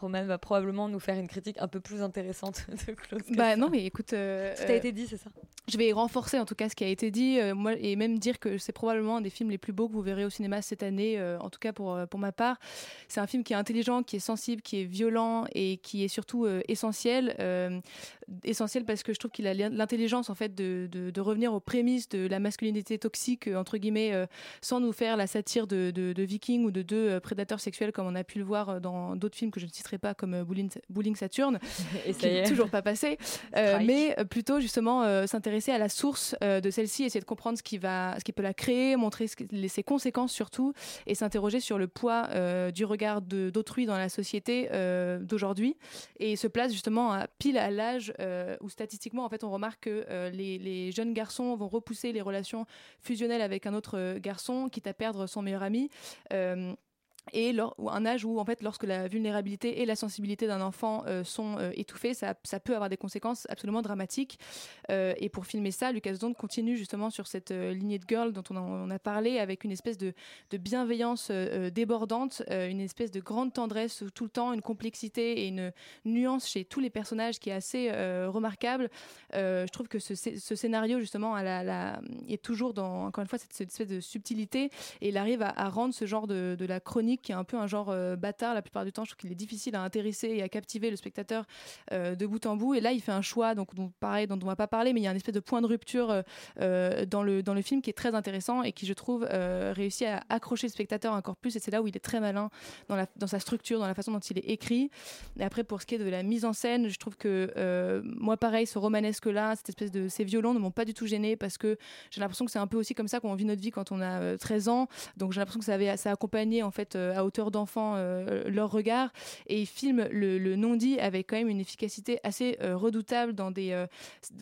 Roman va probablement nous faire une critique un peu plus intéressante de Claude. Bah ça. non, mais écoute. euh, Tout a euh, été dit, c'est ça? Je vais renforcer en tout cas ce qui a été dit, euh, moi, et même dire que c'est probablement un des films les plus beaux que vous verrez au cinéma cette année, euh, en tout cas pour, pour ma part. C'est un film qui est intelligent, qui est sensible, qui est violent et qui est surtout euh, essentiel. euh, essentiel parce que je trouve qu'il a l'in- l'intelligence en fait de, de- de revenir aux prémices de la masculinité toxique, euh, entre guillemets, euh, sans nous faire la satire de, de, de Vikings ou de deux prédateurs sexuels comme on a pu le voir dans d'autres films que je ne citerai pas comme Bowling, Bowling Saturn, Et ça qui n'est est. toujours pas passé, mais plutôt justement s'intéresser à la source de celle-ci, essayer de comprendre ce qui, va, ce qui peut la créer, montrer ce ses conséquences surtout, et s'interroger sur le poids du regard de- dans la société euh, d'aujourd'hui. Et se place justement à, pile à l'âge euh, où statistiquement, en fait, on remarque que euh, les, jeunes garçons vont repousser les relations fusionnelles avec un autre garçon, quitte à perdre son meilleur ami. Et lor- ou un âge où en fait lorsque la vulnérabilité et la sensibilité d'un enfant euh, sont euh, étouffées ça, peut avoir des conséquences absolument dramatiques. Euh, et pour filmer ça Lucas Dont continue justement sur cette euh, lignée de girl dont on a, parlé avec une espèce de, bienveillance débordante une espèce de grande tendresse tout le temps une complexité et une nuance chez tous les personnages qui est assez remarquable. Je trouve que ce, scé- ce scénario justement est toujours dans encore une fois cette, espèce de subtilité et il arrive à, rendre ce genre de la chronique qui est un peu un genre euh, bâtard la plupart du temps. Je trouve qu'il est difficile à intéresser et à captiver le spectateur euh, de bout en bout. Et là il fait un choix donc dont, pareil dont on va pas parler mais il y a un espèce de point de rupture euh, dans le dans le film qui est très intéressant et qui je trouve réussit à accrocher le spectateur encore plus. Et c'est là où il est très malin dans la dans sa structure dans la façon dont il est écrit. Et après pour ce qui est de la mise en scène je trouve que moi pareil ce romanesque là cette espèce de ces violons ne m'ont pas du tout gêné parce que j'ai l'impression que c'est un peu aussi comme ça qu'on vit notre vie quand on a euh, 13 ans. Donc j'ai l'impression que ça avait ça accompagné en fait à hauteur d'enfant euh, leur regard. Et il filme le, non-dit avec quand même une efficacité assez euh, redoutable dans des euh,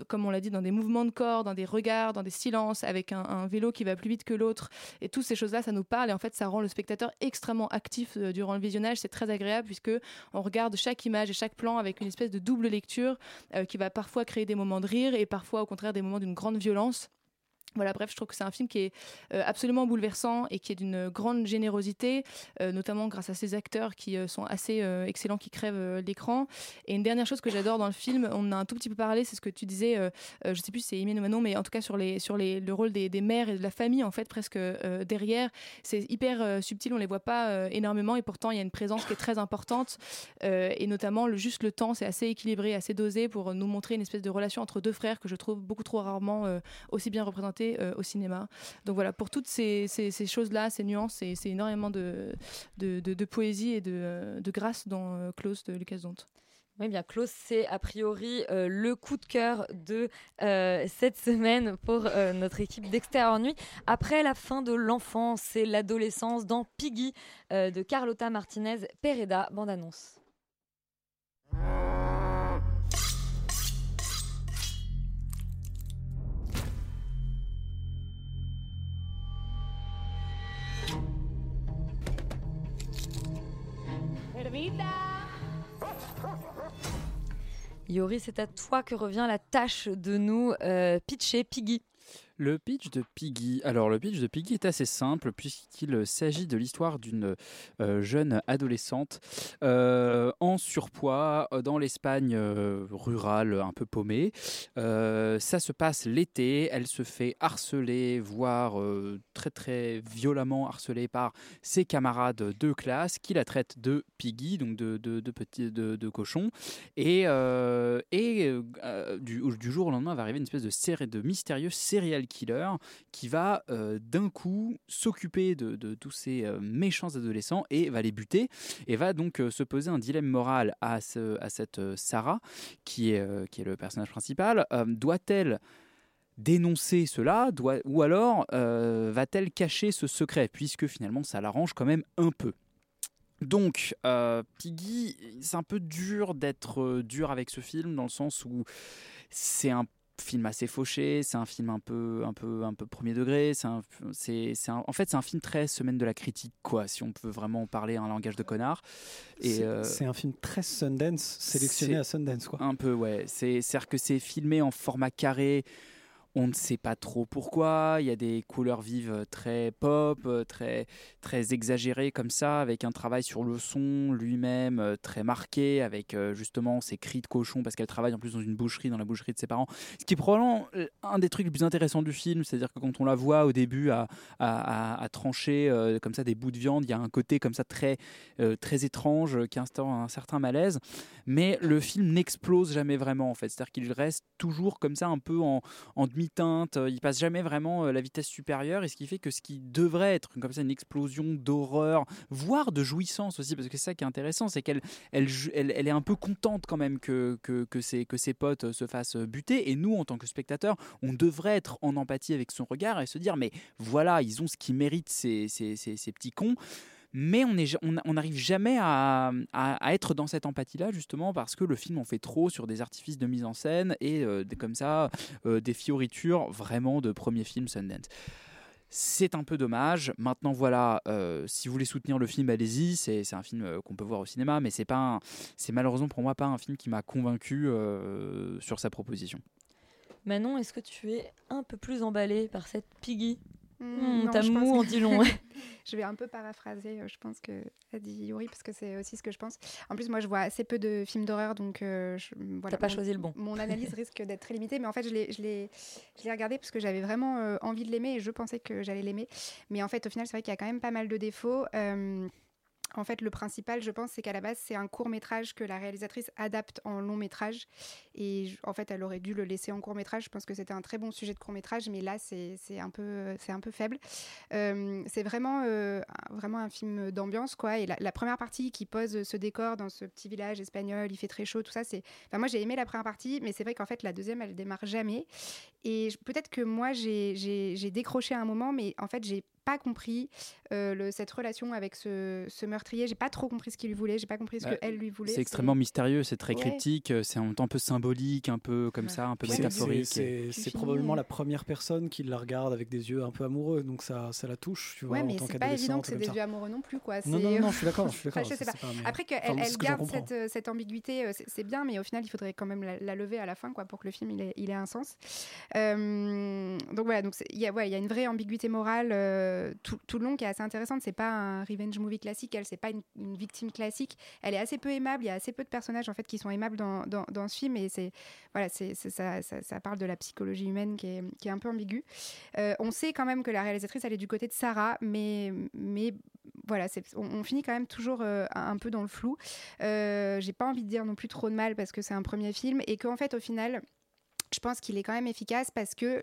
comme on l'a dit dans des mouvements de corps dans des regards dans des silences avec un, un vélo qui va plus vite que l'autre. Et toutes ces choses là ça nous parle. Et en fait ça rend le spectateur extrêmement actif euh, durant le visionnage. C'est très agréable puisque on regarde chaque image et chaque plan avec une espèce de double lecture euh, qui va parfois créer des moments de rire et parfois au contraire des moments d'une grande violence voilà, bref, je trouve que c'est un film qui est euh, absolument bouleversant et qui est d'une grande générosité, euh, notamment grâce à ses acteurs qui euh, sont assez excellents, qui crèvent l'écran. Et une dernière chose que j'adore dans le film, on en a un tout petit peu parlé, c'est ce que tu disais, je sais plus si c'est Imen ou Manon, mais en tout cas sur, les, sur les, le rôle des, des mères et de la famille, en fait, presque derrière. C'est hyper subtil, on les voit pas énormément et pourtant il y a une présence qui est très importante. Et notamment, juste le temps, c'est assez équilibré, assez dosé pour nous montrer une espèce de relation entre deux frères que je trouve beaucoup trop rarement aussi bien représentée euh, au cinéma. Donc voilà, pour toutes ces, choses-là, ces nuances, c'est énormément de, poésie et de, euh, grâce dans euh, Close de Lucas Dont. Oui, bien, Close, c'est a priori euh, le coup de cœur de euh, cette semaine pour euh, notre équipe d'Extérieur Nuit. Après la fin de l'enfance et l'adolescence dans Piggy euh, de Carlota Martinez Pereda, bande-annonce. Yori, c'est à toi que revient la tâche de nous euh, pitcher Piggy. Le pitch de Piggy. Alors, le pitch de Piggy est assez simple puisqu'il s'agit de l'histoire d'une euh, jeune adolescente euh, en surpoids euh, dans l'Espagne euh, rurale, un peu paumée. Euh, ça se passe l'été. Elle se fait harceler, voire euh, très très violemment harcelée par ses camarades de classe qui la traitent de Piggy, donc de, petit de, cochon. Et, euh, et euh, du, jour au lendemain va arriver une espèce de, de mystérieux serial killer qui va euh, d'un coup s'occuper de, tous ces euh, méchants adolescents et va les buter et va donc euh, se poser un dilemme moral à, ce- à cette Sarah qui est, qui est le personnage principal. Doit-elle dénoncer cela? Ou alors va-t-elle cacher ce secret? Puisque finalement ça l'arrange quand même un peu. Donc, Piggy, c'est un peu dur d'être dur avec ce film dans le sens où c'est un film assez fauché, c'est un film un peu, un peu, un peu premier degré. C'est, en fait, c'est un film très semaine de la critique, quoi, si on peut vraiment parler un langage de connard. C'est euh, c'est un film très Sundance, sélectionné à Sundance. Quoi. un peu, ouais. C'est, c'est-à-dire que c'est filmé en format carré. On ne sait pas trop pourquoi. Il y a des couleurs vives très pop, euh, très, très exagérées comme ça, avec un travail sur le son lui-même euh, très marqué, avec euh, justement ces cris de cochon, parce qu'elle travaille en plus dans une boucherie, dans la boucherie de ses parents. Ce qui est probablement euh, un des trucs les plus intéressants du film, c'est-à-dire que quand on la voit au début à, à- trancher euh, comme ça des bouts de viande, il y a un côté comme ça très, euh, très étrange euh, qui instaure un certain malaise. Mais le film n'explose jamais vraiment en fait, c'est-à-dire qu'il reste toujours comme ça un peu en, en demi-teinte, euh, il passe jamais vraiment euh, la vitesse supérieure, et ce qui fait que ce qui devrait être comme ça une explosion d'horreur, voire de jouissance aussi, parce que c'est ça qui est intéressant, c'est qu'elle elle, elle est un peu contente quand même que, que, que, ses, que ses potes euh, se fassent buter, et nous en tant que spectateurs, on devrait être en empathie avec son regard et se dire mais voilà, ils ont ce qu'ils méritent ces, ces, ces, ces petits cons mais on n'arrive jamais à, être dans cette empathie-là, justement, parce que le film en fait trop sur des artifices de mise en scène et euh, comme ça, euh, des fioritures vraiment de premier film Sundance. C'est un peu dommage. Maintenant, voilà, euh, si vous voulez soutenir le film, allez-y. C'est un film qu'on peut voir au cinéma, mais c'est malheureusement pour moi pas un film qui m'a convaincu sur sa proposition. Manon, est-ce que tu es un peu plus emballée par cette Piggy? Hmm, non, T'as mou en dit long. je vais un peu paraphraser, euh, je pense que a dit Yuri, parce que c'est aussi ce que je pense. En plus, moi, je vois assez peu de films d'horreur, donc euh, je- voilà. pas mon- choisi le bon. Mon analyse risque d'être très limitée, mais en fait, je l'ai, je l'ai, je l'ai regardé parce que j'avais vraiment euh, envie de l'aimer et je pensais que j'allais l'aimer. Mais en fait, au final, c'est vrai qu'il y a quand même pas mal de défauts. Euh, en fait, le principal, je pense, c'est qu'à la base, c'est un court métrage que la réalisatrice adapte en long métrage. Et en fait, elle aurait dû le laisser en court métrage. Je pense que c'était un très bon sujet de court métrage, mais là, c'est un, peu- un peu faible. Euh, c'est vraiment, euh, vraiment un film d'ambiance, quoi. Et la, première partie qui pose ce décor dans ce petit village espagnol, il fait très chaud, tout ça, c'est. Enfin, moi, j'ai aimé la première partie, mais c'est vrai qu'en fait, la deuxième, elle démarre jamais. Et peut-être que moi, j'ai- décroché un moment, mais en fait, j'ai pas compris euh, le- cette relation avec ce, ce meurtrier. J'ai pas trop compris ce qu'il lui voulait. J'ai pas compris ce Bah, qu'elle lui voulait. C'est extrêmement mystérieux, c'est très Ouais. cryptique, euh, c'est en même temps un peu symbolique, un peu comme ça, un peu C'est- métaphorique. c'est- probablement la première personne qui la regarde avec des yeux un peu amoureux, donc ça, ça la touche, tu vois, Ouais, en mais c'est pas évident que c'est des ça. yeux amoureux non plus, quoi. Non, C'est- non, non, je suis d'accord, Enfin, Après qu'elle enfin, elle ce que j'en garde cette, euh, cette ambiguïté, c'est bien, mais au final, il faudrait quand même la, la lever à la fin, quoi, pour que le film il ait, il ait un sens. Euh, donc voilà, donc il y a, ouais, il y a une vraie ambiguïté morale euh, tout, tout le long qui est assez intéressante. C'est pas un revenge movie classique, elle, c'est pas une, victime classique. Elle est assez peu aimable. Il y a assez peu de personnages en fait qui sont aimables dans, dans, ce film, et c'est voilà, c'est ça, ça, parle de la psychologie humaine qui est, qui est un peu ambiguë. Euh, on sait quand même que la réalisatrice, elle est du côté de Sarah, mais, mais voilà, on, on finit quand même toujours euh, un, peu dans le flou. Euh, J'ai pas envie de dire non plus trop de mal parce que c'est un premier film et qu'en fait, au final, je pense qu'il est quand même efficace parce que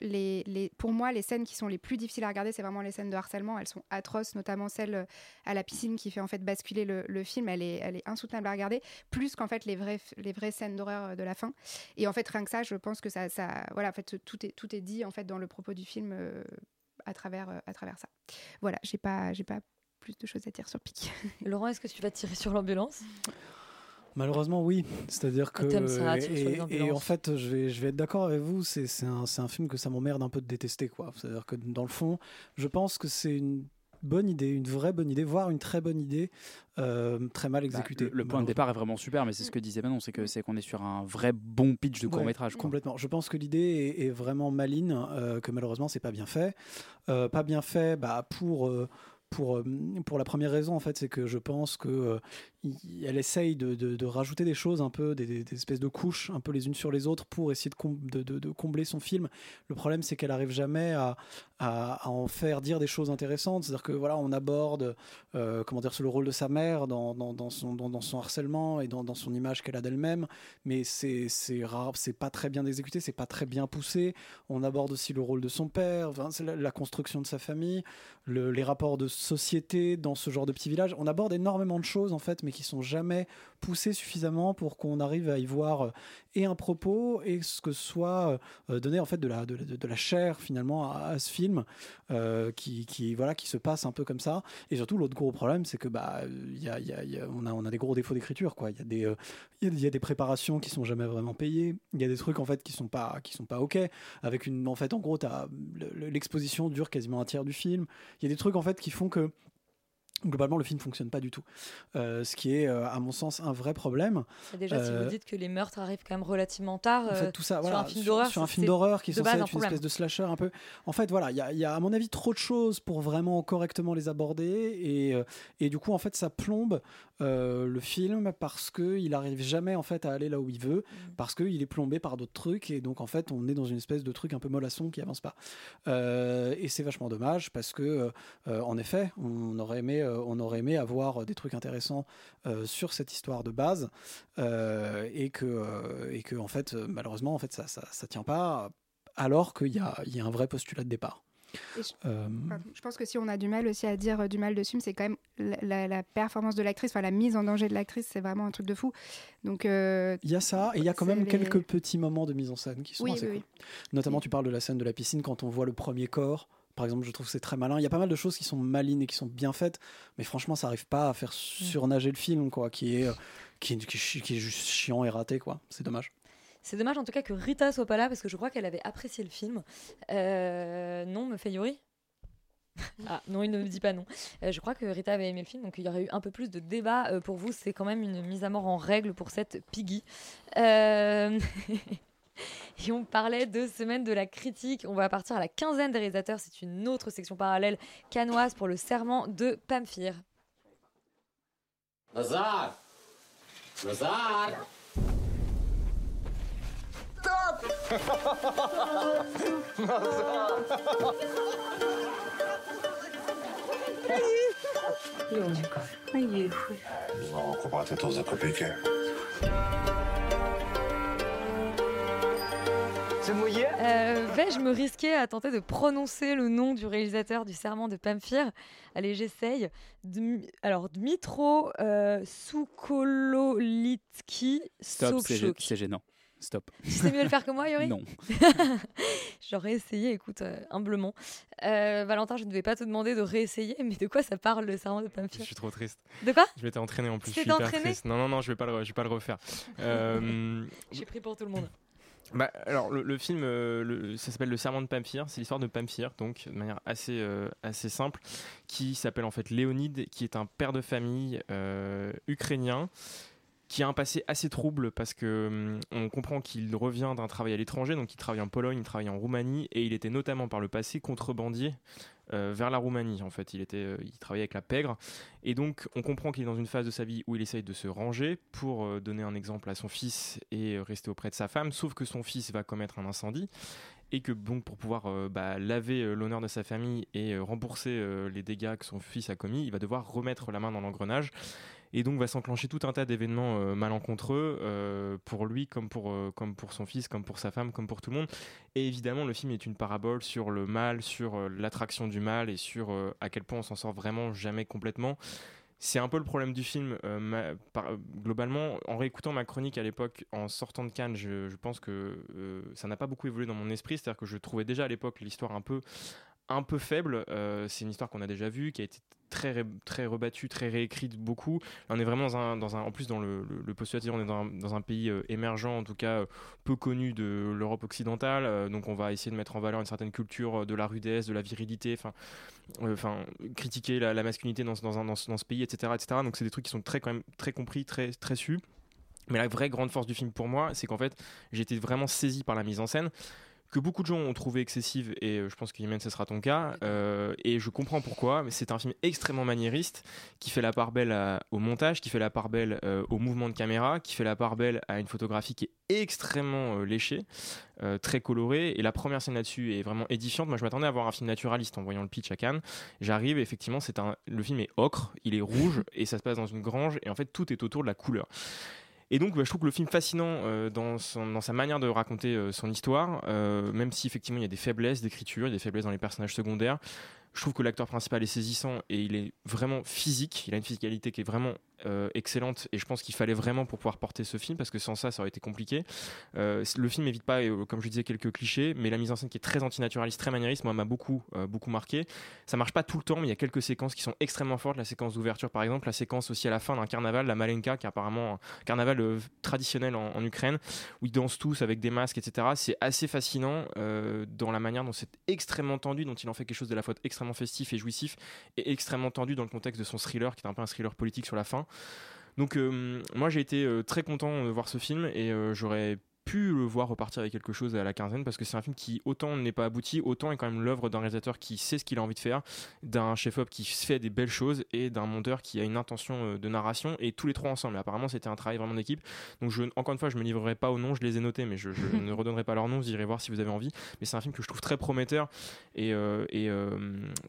pour moi, les scènes qui sont les plus difficiles à regarder, c'est vraiment les scènes de harcèlement. Elles sont atroces, notamment celle euh, à la piscine qui fait en fait basculer le, film. Elle est, insoutenable à regarder, plus qu'en fait les vraies, les vraies scènes d'horreur euh, de la fin. Et en fait, rien que ça, je pense que ça, voilà, en fait, tout est, tout est dit en fait dans le propos du film euh, à travers, à travers ça. Voilà, j'ai pas, j'ai pas plus de choses à dire sur Pic. Laurent, est-ce que tu vas tirer sur l'ambulance? Malheureusement, oui. C'est-à-dire que. Et, et ambulances. en fait, je vais, je vais être d'accord avec vous, c'est un, film que ça m'emmerde un peu de détester. quoi. C'est-à-dire que dans le fond, je pense que c'est une bonne idée, une vraie bonne idée, voire une très bonne idée, euh, très mal Bah, exécutée. le, le point de départ est vraiment super, mais c'est ce que disait Manon, c'est que c'est qu'on est sur un vrai bon pitch de Ouais, court métrage. Complètement. Je pense que l'idée est, est vraiment maligne, euh, que malheureusement c'est pas bien fait. Euh, pas bien fait, bah, pour. Pour, euh, pour la première raison, en fait, c'est que je pense que euh, essaye de, de- rajouter des choses un peu, des, espèces de couches un peu les unes sur les autres pour essayer de- de combler son film. Le problème, c'est qu'elle arrive jamais à, à- en faire dire des choses intéressantes. C'est-à-dire que voilà, on aborde euh, comment dire, sur le rôle de sa mère dans, son, dans, son harcèlement et dans, son image qu'elle a d'elle-même, mais c'est rare, c'est pas très bien exécuté, c'est pas très bien poussé. On aborde aussi le rôle de son père, la, construction de sa famille, le- les rapports de société dans ce genre de petit village. On aborde énormément de choses en fait, mais qui sont jamais poussées suffisamment pour qu'on arrive à y voir euh, et un propos et ce que soit euh, donner en fait de la, de, de la chair finalement à, ce film euh, qui, qui voilà qui se passe un peu comme ça. Et surtout l'autre gros problème, c'est que bah y a, y y a- on a on a des gros défauts d'écriture. Il y a des euh, y a- des préparations qui sont jamais vraiment payées. Il y a des trucs en fait qui sont pas qui sont pas ok. Avec une en fait en gros l'exposition dure quasiment un tiers du film. Il y a des trucs en fait qui font que globalement le film fonctionne pas du tout. Euh, ce qui est euh, à mon sens un vrai problème. Et Déjà, si Euh, vous dites que les meurtres arrivent quand même relativement tard, en fait, euh, tout ça, sur un film d'horreur, sur un film d'horreur qui est censé un être une problème. espèce de slasher un peu. En fait, voilà, il y a, il y a, à mon avis trop de choses pour vraiment correctement les aborder et, euh, et du coup, en fait, ça plombe euh, le film parce que il arrive jamais en fait à aller là où il veut, Mm. parce qu'il est plombé par d'autres trucs et donc en fait, on est dans une espèce de truc un peu mollasson qui avance pas. Euh, et c'est vachement dommage parce que, euh, euh, en effet, on aurait aimé, euh, on aurait aimé avoir des trucs intéressants euh, sur cette histoire de base euh, et que, euh, et que en fait, euh, malheureusement, en fait, ça, ça, ça tient pas. Alors qu'il y a, il y a un vrai postulat de départ. Je, Euh, pense que si on a du mal aussi à dire euh, du mal de film, c'est quand même la, la- la performance de l'actrice, enfin la mise en danger de l'actrice, c'est vraiment un truc de fou. Donc euh, Il y a ça, et il y a quand même les- quelques petits moments de mise en scène qui sont Oui, assez oui, cool. Notamment, tu parles de la scène de la piscine quand on voit le premier corps. Par exemple, je trouve que c'est très malin. Il y a pas mal de choses qui sont malines et qui sont bien faites, mais franchement, ça arrive pas à faire surnager le film, quoi, qui est, euh, qui est, qui est chi- qui est juste chiant et raté, quoi. C'est dommage. C'est dommage en tout cas que Rita soit pas là parce que je crois qu'elle avait apprécié le film. Euh, non, me fait Yuri? Ah non, il ne me dit pas non. Euh, je crois que Rita avait aimé le film, donc il y aurait eu un peu plus de débat. Euh, pour vous, c'est quand même une mise à mort en règle pour cette Piggy. Euh, et on parlait de semaine de la critique. On va partir à la quinzaine des réalisateurs. C'est une autre section parallèle canoise pour le serment de Pamphir. Nazar. Nazar. Top Euh, Vais-je me risquer à tenter de prononcer le nom du réalisateur du serment de Pamphire? Allez, j'essaye. Dmi- Alors, Dmitro euh, Soukololitsky Stop, c'est gênant. Stop. Tu sais mieux le faire que moi, Yori? Non. J'aurais essayé, écoute, euh, humblement. Euh, Valentin, je ne vais pas te demander de réessayer, mais de quoi ça parle le serment de Je Pamphire suis trop triste. De quoi? Je m'étais entraîné en plus. Tu Je suis t'es hyper triste. Non, non, non, je vais pas le, je vais pas le refaire. Euh, J'ai pris pour tout le monde. Bah, alors le, film, euh, le- ça s'appelle Le Serment de Pamphire. C'est l'histoire de Pamphire, donc de manière assez euh, assez simple, qui s'appelle en fait Léonide, qui est un père de famille euh, ukrainien qui a un passé assez trouble parce que hum, on comprend qu'il revient d'un travail à l'étranger, donc il travaille en Pologne, il travaille en Roumanie, et il était notamment par le passé contrebandier euh, vers la Roumanie. En fait, il était, euh, il travaillait avec la pègre, et donc on comprend qu'il est dans une phase de sa vie où il essaye de se ranger pour euh, donner un exemple à son fils et rester auprès de sa femme. Sauf que son fils va commettre un incendie et que donc pour pouvoir bah, laver l'honneur de sa famille et rembourser les dégâts que son fils a commis, il va devoir remettre la main dans l'engrenage. Et donc va s'enclencher tout un tas d'événements euh, malencontreux euh, pour lui, comme pour, euh, comme pour son fils, comme pour sa femme, comme pour tout le monde. Et évidemment, le film est une parabole sur le mal, sur euh, l'attraction du mal et sur à quel point on s'en sort vraiment jamais complètement. C'est un peu le problème du film. globalement, en réécoutant ma chronique à l'époque, en sortant de Cannes, je, pense que ça n'a pas beaucoup évolué dans mon esprit. C'est-à-dire que je trouvais déjà à l'époque l'histoire un peu, un peu faible. Euh, c'est une histoire qu'on a déjà vue, qui a été très, très rebattue, très réécrite beaucoup. On est vraiment dans un, dans un en plus dans le, le, le postulat on est dans un, dans un pays euh, émergent, en tout cas euh, peu connu de l'Europe occidentale. Donc on va essayer de mettre en valeur une certaine culture de la rudesse, de la virilité. Enfin, critiquer la, masculinité dans, dans, un- dans ce pays, etc., etc. Donc c'est des trucs qui sont très quand même très compris, très très su. Mais la vraie grande force du film pour moi, c'est qu'en fait, j'ai été vraiment saisi par la mise en scène que beaucoup de gens ont trouvé excessive et euh, je pense que Ymen ce sera ton cas. Euh, et je comprends pourquoi mais c'est un film extrêmement maniériste qui fait la part belle à- au montage qui fait la part belle euh, au mouvement de caméra qui fait la part belle à une photographie qui est extrêmement euh, léchée très colorée. Et la première scène là-dessus est vraiment édifiante. Moi je m'attendais à voir un film naturaliste en voyant le pitch à Cannes. J'arrive effectivement c'est un le film est ocre il est rouge et ça se passe dans une grange et en fait tout est autour de la couleur et donc, bah, je trouve que le film fascinant euh, dans, sa manière de raconter euh, son histoire, euh, même si effectivement il y a des faiblesses d'écriture, il y a des faiblesses dans les personnages secondaires. Je trouve que l'acteur principal est saisissant et il est vraiment physique. Il a une physicalité qui est vraiment euh, excellente et je pense qu'il fallait vraiment pour pouvoir porter ce film parce que sans ça, ça aurait été compliqué. Euh, le film évite pas, euh, comme je disais, quelques clichés, mais la mise en scène qui est très antinaturaliste, très maniériste, moi m'a beaucoup, beaucoup marqué. Ça marche pas tout le temps, mais il y a quelques séquences qui sont extrêmement fortes. La séquence d'ouverture, par exemple, la séquence aussi à la fin d'un carnaval, la Malenka, qui est apparemment un carnaval traditionnel en, en Ukraine, où ils dansent tous avec des masques, etc. C'est assez fascinant dans la manière dont c'est extrêmement tendu, dont il en fait quelque chose de la fois extrêmement festif et jouissif, et extrêmement tendu dans le contexte de son thriller, qui est un peu un thriller politique sur la fin. Donc euh, moi j'ai été euh, très content de voir ce film et euh, j'aurais pu le voir repartir avec quelque chose à la quinzaine parce que c'est un film qui autant n'est pas abouti autant est quand même l'œuvre d'un réalisateur qui sait ce qu'il a envie de faire d'un chef-op qui fait des belles choses et d'un monteur qui a une intention euh, de narration et tous les trois ensemble. Apparemment c'était un travail vraiment d'équipe. Donc je, encore une fois je me livrerai pas au nom je les ai notés mais je, je ne redonnerai pas leur nom vous irez voir si vous avez envie. Mais c'est un film que je trouve très prometteur et, euh, et, euh,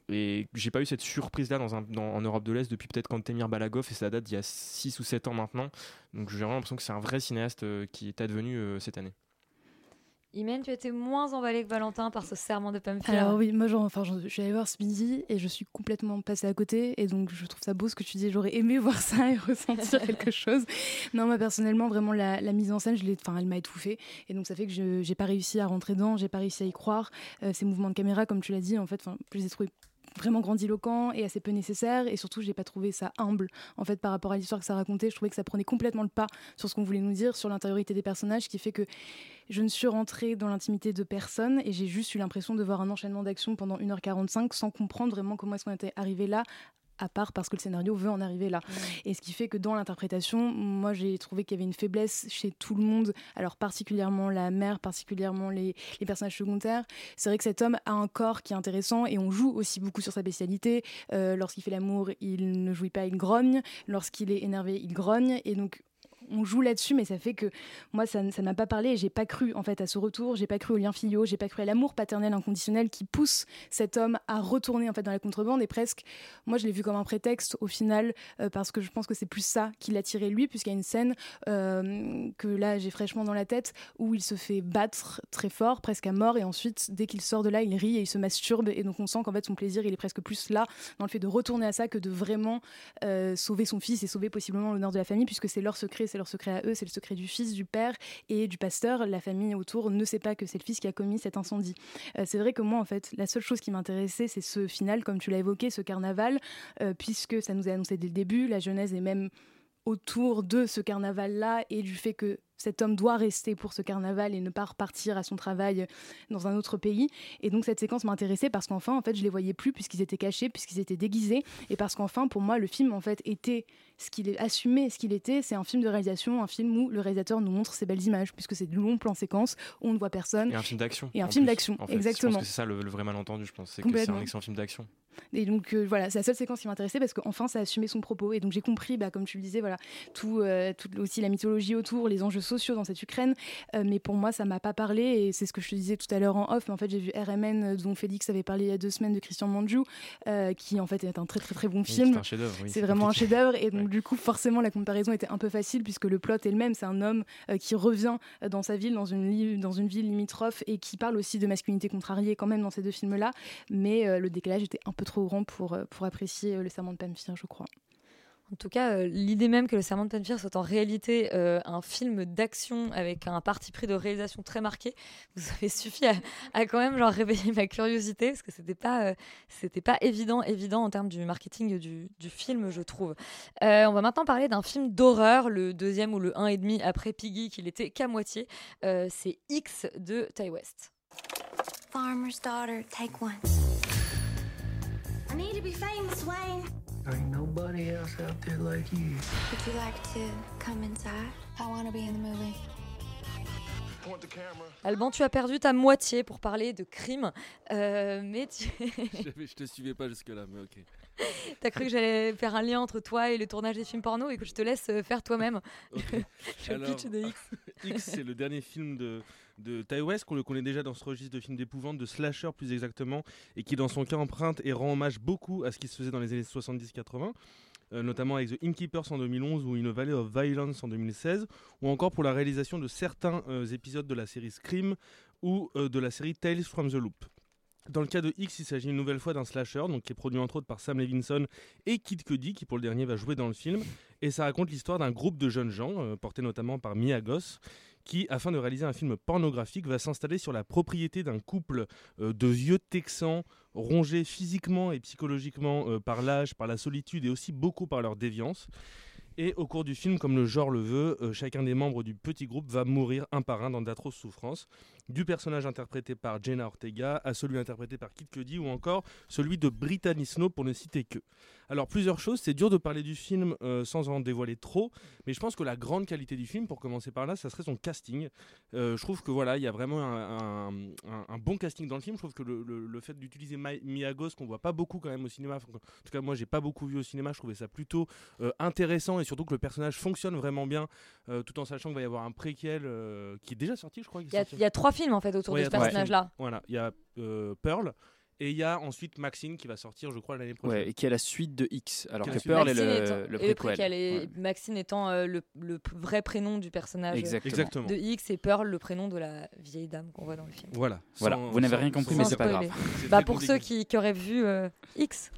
et j'ai pas eu cette surprise là dans un, dans- en Europe de l'Est depuis peut-être quand Temir Balagov et ça date d'il y a 6 ou 7 ans maintenant donc j'ai vraiment l'impression que c'est un vrai cinéaste euh, qui est advenu euh, cette année Imen, tu étais moins emballé que Valentin par ce serment de Pamphire. Alors oui, moi genre, enfin, je suis allée voir ce midi et je suis complètement passée à côté et donc je trouve ça beau ce que tu dis. J'aurais aimé voir ça et ressentir quelque chose. Non, moi personnellement, vraiment la, la mise en scène, je l'ai, enfin, elle m'a étouffée et donc ça fait que je j'ai pas réussi à rentrer dedans, j'ai pas réussi à y croire. Euh, ces mouvements de caméra, comme tu l'as dit, en fait, enfin, je les ai trouvés vraiment grandiloquent et assez peu nécessaire et surtout j'ai pas trouvé ça humble. En fait par rapport à l'histoire que ça racontait je trouvais que ça prenait complètement le pas sur ce qu'on voulait nous dire sur l'intériorité des personnages qui fait que je ne suis rentrée dans l'intimité de personne et j'ai juste eu l'impression de voir un enchaînement d'actions pendant 1h45 sans comprendre vraiment comment est-ce qu'on était arrivé là à part parce que le scénario veut en arriver là. Et ce qui fait que dans l'interprétation, moi j'ai trouvé qu'il y avait une faiblesse chez tout le monde, alors particulièrement la mère, particulièrement les, les personnages secondaires. C'est vrai que cet homme a un corps qui est intéressant et on joue aussi beaucoup sur sa bestialité. Euh, Lorsqu'il fait l'amour, il ne jouit pas, il grogne. Lorsqu'il est énervé, il grogne. Et donc on joue là-dessus, mais ça fait que moi, ça ne m'a pas parlé et j'ai pas cru en fait à ce retour, j'ai pas cru au lien filiaux, j'ai pas cru à l'amour paternel inconditionnel qui pousse cet homme à retourner en fait dans la contrebande. Et presque, moi je l'ai vu comme un prétexte au final euh, parce que je pense que c'est plus ça qui l'a tiré lui puisqu'il y a une scène euh, que là j'ai fraîchement dans la tête où il se fait battre très fort, presque à mort et ensuite dès qu'il sort de là il rit et il se masturbe. Et donc on sent qu'en fait son plaisir il est presque plus là dans le fait de retourner à ça que de vraiment euh, sauver son fils et sauver possiblement l'honneur de la famille puisque c'est leur secret c'est leur secret à eux, c'est le secret du fils, du père et du pasteur. La famille autour ne sait pas que c'est le fils qui a commis cet incendie. Euh, c'est vrai que moi, en fait, la seule chose qui m'intéressait, c'est ce final, comme tu l'as évoqué, ce carnaval, euh, puisque ça nous a annoncé dès le début, la Genèse est même autour de ce carnaval-là et du fait que cet homme doit rester pour ce carnaval et ne pas repartir à son travail dans un autre pays. Et donc cette séquence m'intéressait parce qu'enfin, en fait, je les voyais plus puisqu'ils étaient cachés, puisqu'ils étaient déguisés, et parce qu'enfin, pour moi, le film en fait était ce qu'il est assumé, ce qu'il était. C'est un film de réalisation, un film où le réalisateur nous montre ses belles images, puisque c'est de longs plans séquences où on ne voit personne. Et un film d'action. Et un film d'action, En fait, exactement. C'est ça le, le vrai malentendu, je pense. C'est que c'est un excellent film d'action. Et donc euh, voilà, c'est la seule séquence qui m'intéressait parce qu'enfin ça a assumé son propos. Et donc j'ai compris, bah, comme tu le disais, voilà, tout, euh, tout aussi la mythologie autour, les enjeux sociaux dans cette Ukraine. Euh, mais pour moi, ça m'a pas parlé. Et c'est ce que je te disais tout à l'heure en off. Mais en fait, j'ai vu RMN dont Félix avait parlé il y a deux semaines de Christian Manjou, qui en fait est un très très très bon Oui, film. c'est un chef-d'œuvre, oui, vraiment un chef-d'œuvre. Et donc du coup, forcément, la comparaison était un peu facile puisque le plot est le même. C'est un homme qui revient dans sa ville, dans une, dans une ville limitrophe et qui parle aussi de masculinité contrariée quand même dans ces deux films-là. Mais le décalage était un peu trop grand pour, euh, pour apprécier euh, le serment de Pamphile, je crois. En tout cas, euh, l'idée même que le Serment de Pamphile soit en réalité euh, un film d'action avec un parti pris de réalisation très marqué, vous avez suffi à, à quand même genre réveiller ma curiosité parce que c'était pas euh, c'était pas évident évident en termes du marketing du, du film, je trouve. Euh, on va maintenant parler d'un film d'horreur, le deuxième ou le un et demi après Piggy, qu'il était qu'à moitié. Euh, C'est X de Ty West. Farmer's daughter, take one. I need to be famous, Wayne. There ain't nobody else out there like you. Would you like to come inside? I want to be in the movie. Alban, tu as perdu ta moitié pour parler de crime, euh, mais tu je te suivais pas jusque-là, mais ok. as cru que j'allais faire un lien entre toi et le tournage des films porno et que je te laisse euh, faire toi-même. Je le Alors, pitch de X. X, c'est le dernier film de, de Ty West, qu'on le connaît déjà dans ce registre de films d'épouvante, de slasher plus exactement, et qui dans son cas emprunte et rend hommage beaucoup à ce qui se faisait dans les années 70-80. euh, notamment avec The Innkeepers en 2011 ou In a Valley of Violence en 2016, ou encore pour la réalisation de certains euh, épisodes de la série Scream ou euh, de la série Tales from the Loop. Dans le cas de X, il s'agit une nouvelle fois d'un slasher, donc qui est produit entre autres par Sam Levinson et Kid Cudi, qui pour le dernier va jouer dans le film. Et ça raconte l'histoire d'un groupe de jeunes gens, porté notamment par Mia Goss, qui, afin de réaliser un film pornographique, va s'installer sur la propriété d'un couple euh, de vieux Texans rongés physiquement et psychologiquement euh, par l'âge, par la solitude et aussi beaucoup par leur déviance. Et au cours du film, comme le genre le veut, euh, chacun des membres du petit groupe va mourir un par un dans d'atroces souffrances, du personnage interprété par Jenna Ortega à celui interprété par Kid Cudi ou encore celui de Brittany Snow pour ne citer que. Alors plusieurs choses, c'est dur de parler du film euh, sans en dévoiler trop, mais je pense que la grande qualité du film, pour commencer par là, ça serait son casting. Euh, je trouve que voilà, il y a vraiment un, un- un- un bon casting dans le film. Je trouve que le, le- le fait d'utiliser Goss, qu'on voit pas beaucoup quand même au cinéma, en tout cas moi j'ai pas beaucoup vu au cinéma, je trouvais ça plutôt euh, intéressant et surtout que le personnage fonctionne vraiment bien, tout en sachant qu'il va y avoir un préquel qui est déjà sorti, je crois. Il y, y a trois films en fait autour Ouais, de ce personnage-là. films. Voilà, il y a euh, Pearl. Et il y a ensuite Maxine qui va sortir, je crois, l'année prochaine. Ouais, et qui est la suite de X, alors que. Pearl est Maxine le, étant- le et le préquel. préquel, et Ouais. Maxine étant euh, le, vrai prénom du personnage euh, Exactement. De X et Pearl le prénom de la vieille dame qu'on voit dans le film. Voilà. Voilà, vous n'avez rien compris, mais c'est pas grave. Bah pour ceux qui, qui auraient vu euh, X.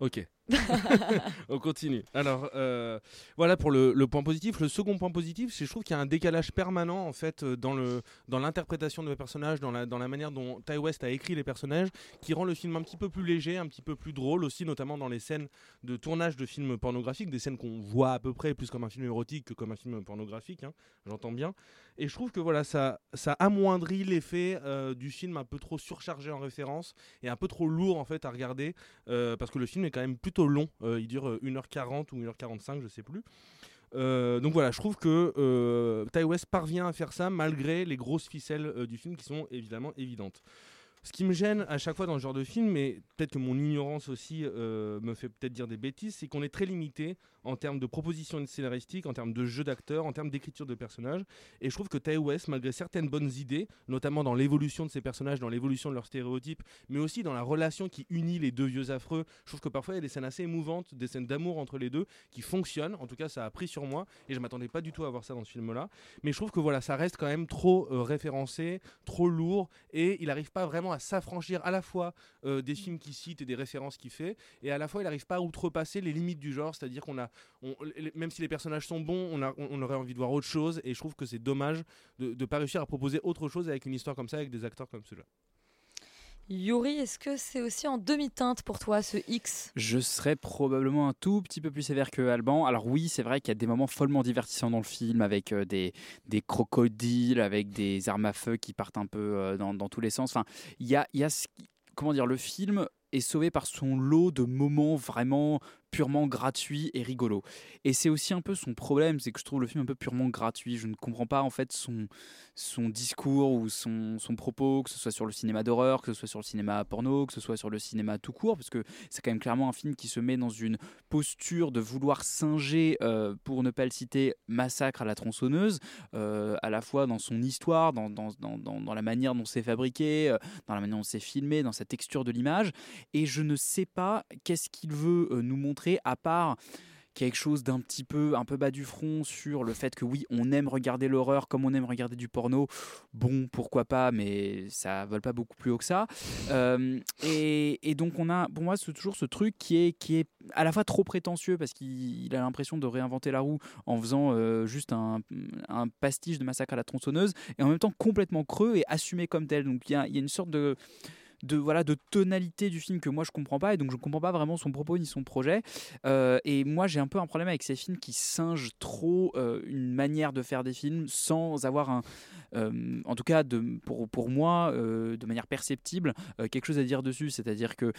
Ok. On continue. Alors, euh, voilà pour le, point positif. Le second point positif, c'est je trouve qu'il y a un décalage permanent en fait euh, dans le dans l'interprétation de mes personnages, dans la dans la manière dont Ty West a écrit les personnages, qui rend le film un petit peu plus léger, un petit peu plus drôle aussi, notamment dans les scènes de tournage de films pornographiques, des scènes qu'on voit à peu près plus comme un film érotique que comme un film pornographique. hein, J'entends bien. Et je trouve que voilà, ça ça amoindrit l'effet euh, du film un peu trop surchargé en référence et un peu trop lourd en fait à regarder euh, parce que le film est quand même plutôt long. Euh, il dure euh, 1h40 ou 1h45, je sais plus. Donc voilà, je trouve que Ty West parvient à faire ça malgré les grosses ficelles du film qui sont évidemment évidentes. Ce qui me gêne à chaque fois dans ce genre de film, mais peut-être que mon ignorance aussi euh, me fait peut-être dire des bêtises, c'est qu'on est très limité en termes de propositions scénaristiques, en termes de jeu d'acteurs, en termes d'écriture de personnages. Et je trouve que Ty West, malgré certaines bonnes idées, notamment dans l'évolution de ses personnages, dans l'évolution de leurs stéréotypes, mais aussi dans la relation qui unit les deux vieux affreux, je trouve que parfois il y a des scènes assez émouvantes, des scènes d'amour entre les deux qui fonctionnent. En tout cas, ça a pris sur moi et je m'attendais pas du tout à voir ça dans ce film-là. Mais je trouve que voilà, ça reste quand même trop euh, référencé, trop lourd et il n'arrive pas vraiment à s'affranchir à la fois euh, des films qu'il cite et des références qu'il fait et à la fois il n'arrive pas à outrepasser les limites du genre, c'est-à-dire qu'on a, on- même si les personnages sont bons, on, a- on- on aurait envie de voir autre chose et je trouve que c'est dommage de ne pas réussir à proposer autre chose avec une histoire comme ça, avec des acteurs comme ceux-là. Yuri, est-ce que c'est aussi en demi-teinte pour toi ce X? Je serais probablement un tout petit peu plus sévère que Alban. Alors oui, c'est vrai qu'il y a des moments follement divertissants dans le film, avec euh, des, crocodiles, avec des armes à feu qui partent un peu euh, dans, tous les sens. Comment dire, le film est sauvé par son lot de moments vraiment purement gratuits et rigolos. Et c'est aussi un peu son problème, c'est que je trouve le film un peu purement gratuit. Je ne comprends pas en fait son, son discours ou son, son propos, que ce soit sur le cinéma d'horreur, que ce soit sur le cinéma porno, que ce soit sur le cinéma tout court, parce que c'est quand même clairement un film qui se met dans une posture de vouloir singer, euh, pour ne pas le citer, Massacre à la tronçonneuse, euh, à la fois dans son histoire, dans, dans, dans, dans- la manière dont c'est fabriqué, euh, dans la manière dont c'est filmé, dans sa texture de l'image. Et je ne sais pas qu'est-ce qu'il veut nous montrer, à part quelque chose d'un petit peu un peu bas du front sur le fait que oui on aime regarder l'horreur comme on aime regarder du porno. Bon pourquoi pas mais ça vole pas beaucoup plus haut que ça. Euh, et, donc on a pour moi c'est toujours ce truc qui est qui est à la fois trop prétentieux parce qu'il il a l'impression de réinventer la roue en faisant euh, juste un, pastiche de massacre à la tronçonneuse et en même temps complètement creux et assumé comme tel. Donc il y a, y a une sorte de de voilà de tonalité du film que moi je comprends pas et donc je comprends pas vraiment son propos ni son projet. Euh, et moi j'ai un peu un problème avec ces films qui singent trop euh, une manière de faire des films sans avoir un euh, en tout cas de, pour, pour moi de manière perceptible quelque chose à dire dessus. C'est à dire que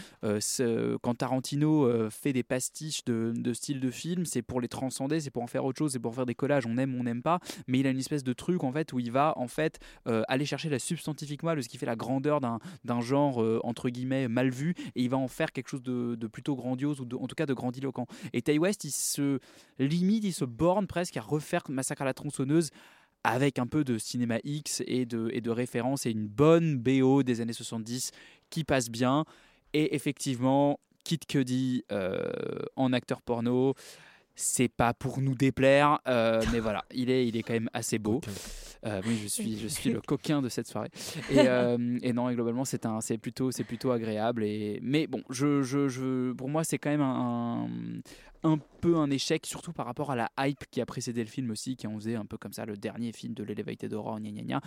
quand Tarantino fait des pastiches de, de style de film c'est pour les transcender c'est pour en faire autre chose c'est pour faire des collages. On aime on n'aime pas. Mais il a une espèce de truc en fait où il va en fait aller chercher la substantifique moelle ce qui fait la grandeur d'un d'un euh, entre guillemets mal vu et il va en faire quelque chose de, plutôt grandiose ou en tout cas de grandiloquent et Ty West il se limite il se borne presque à refaire Massacre à la tronçonneuse avec un peu de cinéma X et de, et de référence et une bonne BO des années 70 qui passe bien. Et effectivement, Kid Cudi euh, en acteur porno, c'est pas pour nous déplaire, euh, mais voilà, il est, il est quand même assez beau. Euh, oui, je suis, je suis le coquin de cette soirée. Et, euh, et non, et globalement, c'est un, c'est plutôt, c'est plutôt agréable. Et mais bon, je, je, je, pour moi, c'est quand même un, un peu un échec, surtout par rapport à la hype qui a précédé le film aussi, qui en faisait un peu comme ça le dernier film de l'Elevated Horror, gna gna gna.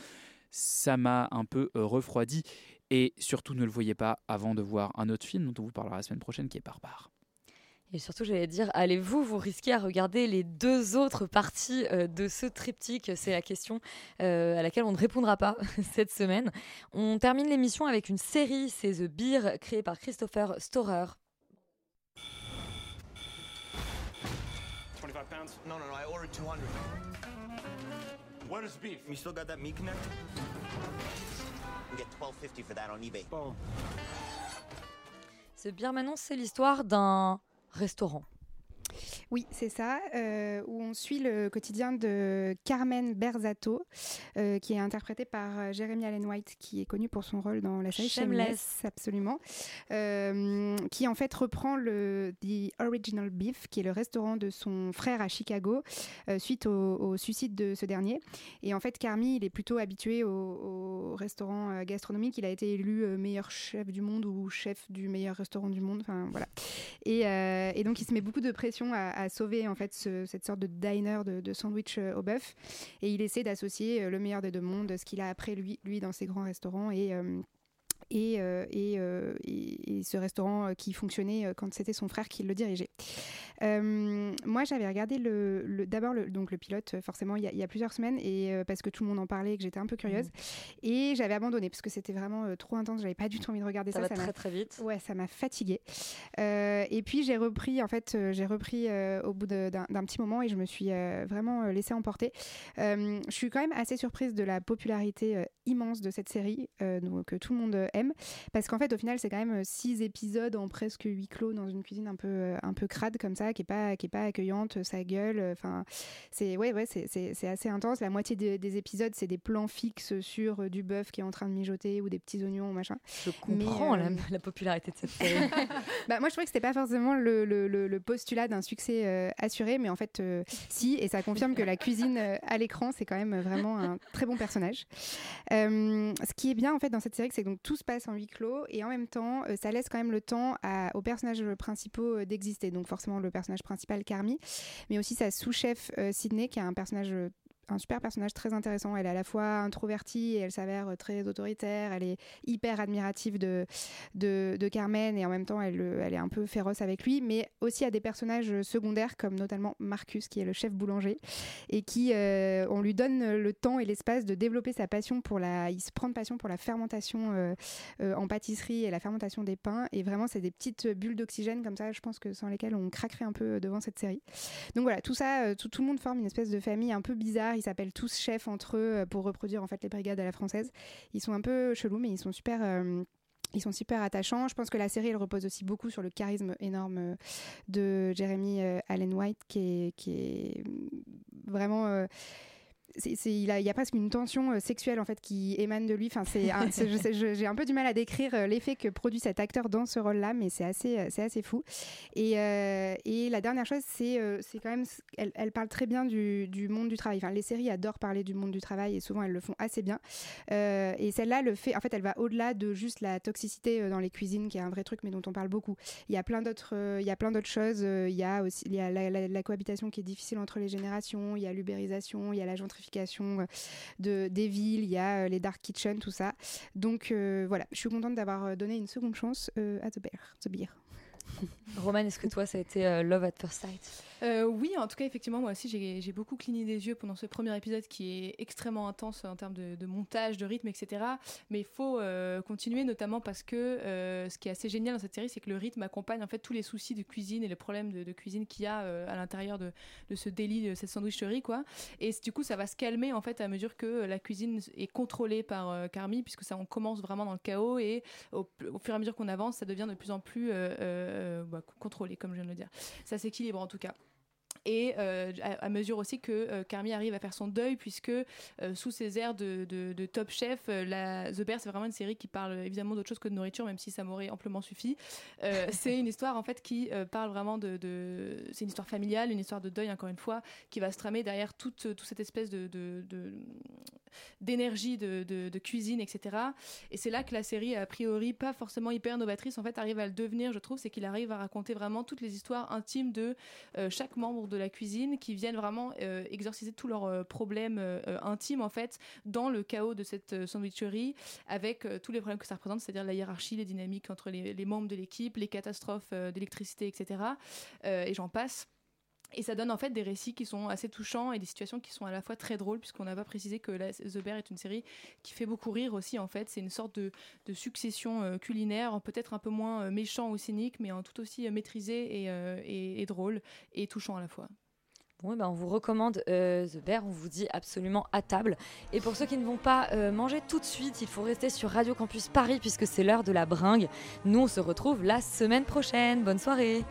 Ça m'a un peu refroidi. Et surtout, ne le voyez pas avant de voir un autre film dont on vous parlera la semaine prochaine, qui est Barbare. Et surtout, j'allais dire, allez-vous vous risquer à regarder les deux autres parties euh, de ce triptyque? C'est la question euh, à laquelle on ne répondra pas cette semaine. On termine l'émission avec une série, c'est The Beer, créée par Christopher Storer. 25 pounds? No, no, no. I ordered 200. Where's beef? You still got that meat connect? You get 12.50 for that on eBay. Boom. Ce Beer Manon, c'est l'histoire d'un restaurant. Oui, c'est ça, euh, où on suit le quotidien de Carmen Berzato, euh, qui est interprétée par euh, Jeremy Allen White, qui est connu pour son rôle dans la série Shameless. Shameless, absolument, euh, qui en fait reprend le The Original Beef, qui est le restaurant de son frère à Chicago, suite au, au suicide de ce dernier. Et en fait, Carmi, il est plutôt habitué au, au restaurant gastronomique. Il a été élu meilleur chef du monde ou chef du meilleur restaurant du monde. Enfin voilà. Et, et donc, il se met beaucoup de pression à, à sauver en fait ce- cette sorte de diner de, de sandwich euh, au bœuf. Et il essaie d'associer euh, le meilleur des deux mondes, ce qu'il a après lui, lui dans ses grands restaurants et euh, et, euh, et, euh, et- et ce restaurant euh, qui fonctionnait quand c'était son frère qui le dirigeait. Euh, moi, j'avais regardé le, le- d'abord le, donc le pilote, forcément, il y, a, il y a plusieurs semaines, et parce que tout le monde en parlait et que j'étais un peu curieuse. Et j'avais abandonné parce que c'était vraiment trop intense. J'avais pas du tout envie de regarder Ça ça. va très, très vite. Ouais, ça m'a fatiguée. Et puis j'ai repris, en fait, j'ai repris au bout d'un petit moment et je me suis vraiment laissée emporter. Je suis quand même assez surprise de la popularité immense de cette série, donc, que tout le monde euh, parce qu'en fait, au final, c'est quand même euh, six épisodes en presque huis clos dans une cuisine un peu, euh, un peu crade comme ça, qui est pas, qui est pas accueillante, ça gueule. Enfin, c'est ouais, ouais, c'est- assez intense. La moitié des, des épisodes, c'est des plans fixes sur euh, du bœuf qui est en train de mijoter ou des petits oignons, machin. Je comprends la, la popularité de cette série. bah, moi, je trouvais que c'était pas forcément le, le- le- le postulat d'un succès euh, assuré, mais en fait, euh, si, et ça confirme que la cuisine euh, à l'écran, c'est quand même vraiment un très bon personnage. Euh, ce qui est bien en fait dans cette série, c'est que donc tout se passe en huis clos et en même temps, euh, ça laisse quand même le temps aux personnages principaux euh, d'exister. Donc forcément le personnage principal Carmi, mais aussi sa sous-chef euh, Sydney, qui est un personnage un super personnage très intéressant. Elle est à la fois introvertie et elle s'avère euh, très autoritaire. Elle est hyper admirative de, de, Carmen et en même temps elle, euh, elle est un peu féroce avec lui, mais aussi à des personnages secondaires comme notamment Marcus qui est le chef boulanger et qui euh, on lui donne le temps et l'espace de développer sa passion pour la, il se prend de passion pour la fermentation en pâtisserie et la fermentation des pains et vraiment c'est des petites bulles d'oxygène comme ça. Je pense que sans lesquelles on craquerait un peu devant cette série. Donc voilà, tout ça, tout, tout le monde forme une espèce de famille un peu bizarre. Ils s'appellent tous chefs entre eux euh, pour reproduire en fait les brigades à la française. Ils sont un peu chelous, mais ils sont super. euh, ils sont super attachants. Je pense que la série, elle repose aussi beaucoup sur le charisme énorme euh, de Jeremy Allen White, qui est, est vraiment. Il, y a presque une tension euh, sexuelle en fait qui émane de lui. Enfin, j'ai un peu du mal à décrire euh, l'effet que produit cet acteur dans ce rôle-là, mais c'est assez, euh, assez fou. Et, et la dernière chose, c'est, quand même, elle, elle parle très bien du, du monde du travail. Enfin, les séries adorent parler du monde du travail et souvent elles le font assez bien. Et celle-là, le fait, en fait, elle va au-delà de juste la toxicité dans les cuisines, qui est un vrai truc, mais dont on parle beaucoup. Il y a plein d'autres, il y a plein d'autres choses. Il y a aussi, la- la cohabitation qui est difficile entre les générations. Il y a l'ubérisation, il y a la gentrification euh, de des villes. Il y a euh, les dark kitchens, tout ça. Donc euh, voilà, je suis contente d'avoir donné une seconde chance à The Bear, The Beer. Roman, est-ce que toi, ça a été Love at First Sight? Euh, oui, en tout cas, effectivement, moi aussi, j'ai beaucoup cligné des yeux pendant ce premier épisode qui est extrêmement intense en termes de, montage, de rythme, etc. Mais il faut euh, continuer, notamment parce que euh, ce qui est assez génial dans cette série, c'est que le rythme accompagne en fait tous les soucis de cuisine et les problèmes de, cuisine qu'il y a à l'intérieur de, ce délit, de cette sandwicherie, quoi. Et du coup, ça va se calmer en fait à mesure que la cuisine est contrôlée par Carmi, puisque ça, on commence vraiment dans le chaos et au, fur et à mesure qu'on avance, ça devient de plus en plus bah, contrôlé, comme je viens de le dire. Ça s'équilibre en tout cas. Et euh, à, à mesure aussi que euh, Carmi arrive à faire son deuil, puisque euh, sous ses airs de, de- de top chef, la, The Bear, c'est vraiment une série qui parle évidemment d'autre chose que de nourriture, même si ça m'aurait amplement suffi. C'est une histoire en fait qui parle vraiment de. de- c'est une histoire familiale, une histoire de deuil, encore une fois, qui va se tramer derrière toute, toute cette espèce de. d'énergie de, de- de cuisine, etc. Et c'est là que la série, a priori, pas forcément hyper novatrice, en fait, arrive à le devenir, je trouve, c'est qu'il arrive à raconter vraiment toutes les histoires intimes de euh, chaque membre de la cuisine qui viennent vraiment euh, exorciser tous leurs euh, problèmes euh, intimes, en fait, dans le chaos de cette sandwicherie, avec tous les problèmes que ça représente, c'est-à-dire la hiérarchie, les dynamiques entre les, membres de l'équipe, les catastrophes d'électricité, etc. Et j'en passe. Et ça donne en fait des récits qui sont assez touchants et des situations qui sont à la fois très drôles, puisqu'on n'a pas précisé que The Bear est une série qui fait beaucoup rire aussi en fait. C'est une sorte de, succession euh, culinaire, peut-être un peu moins euh, méchant ou cynique, mais tout aussi euh, maîtrisé et, euh, et- drôle et touchant à la fois. Bon, eh ben, on vous recommande The Bear, on vous dit absolument à table. Et pour ceux qui ne vont pas manger tout de suite, il faut rester sur Radio Campus Paris puisque c'est l'heure de la bringue. Nous, on se retrouve la semaine prochaine. Bonne soirée.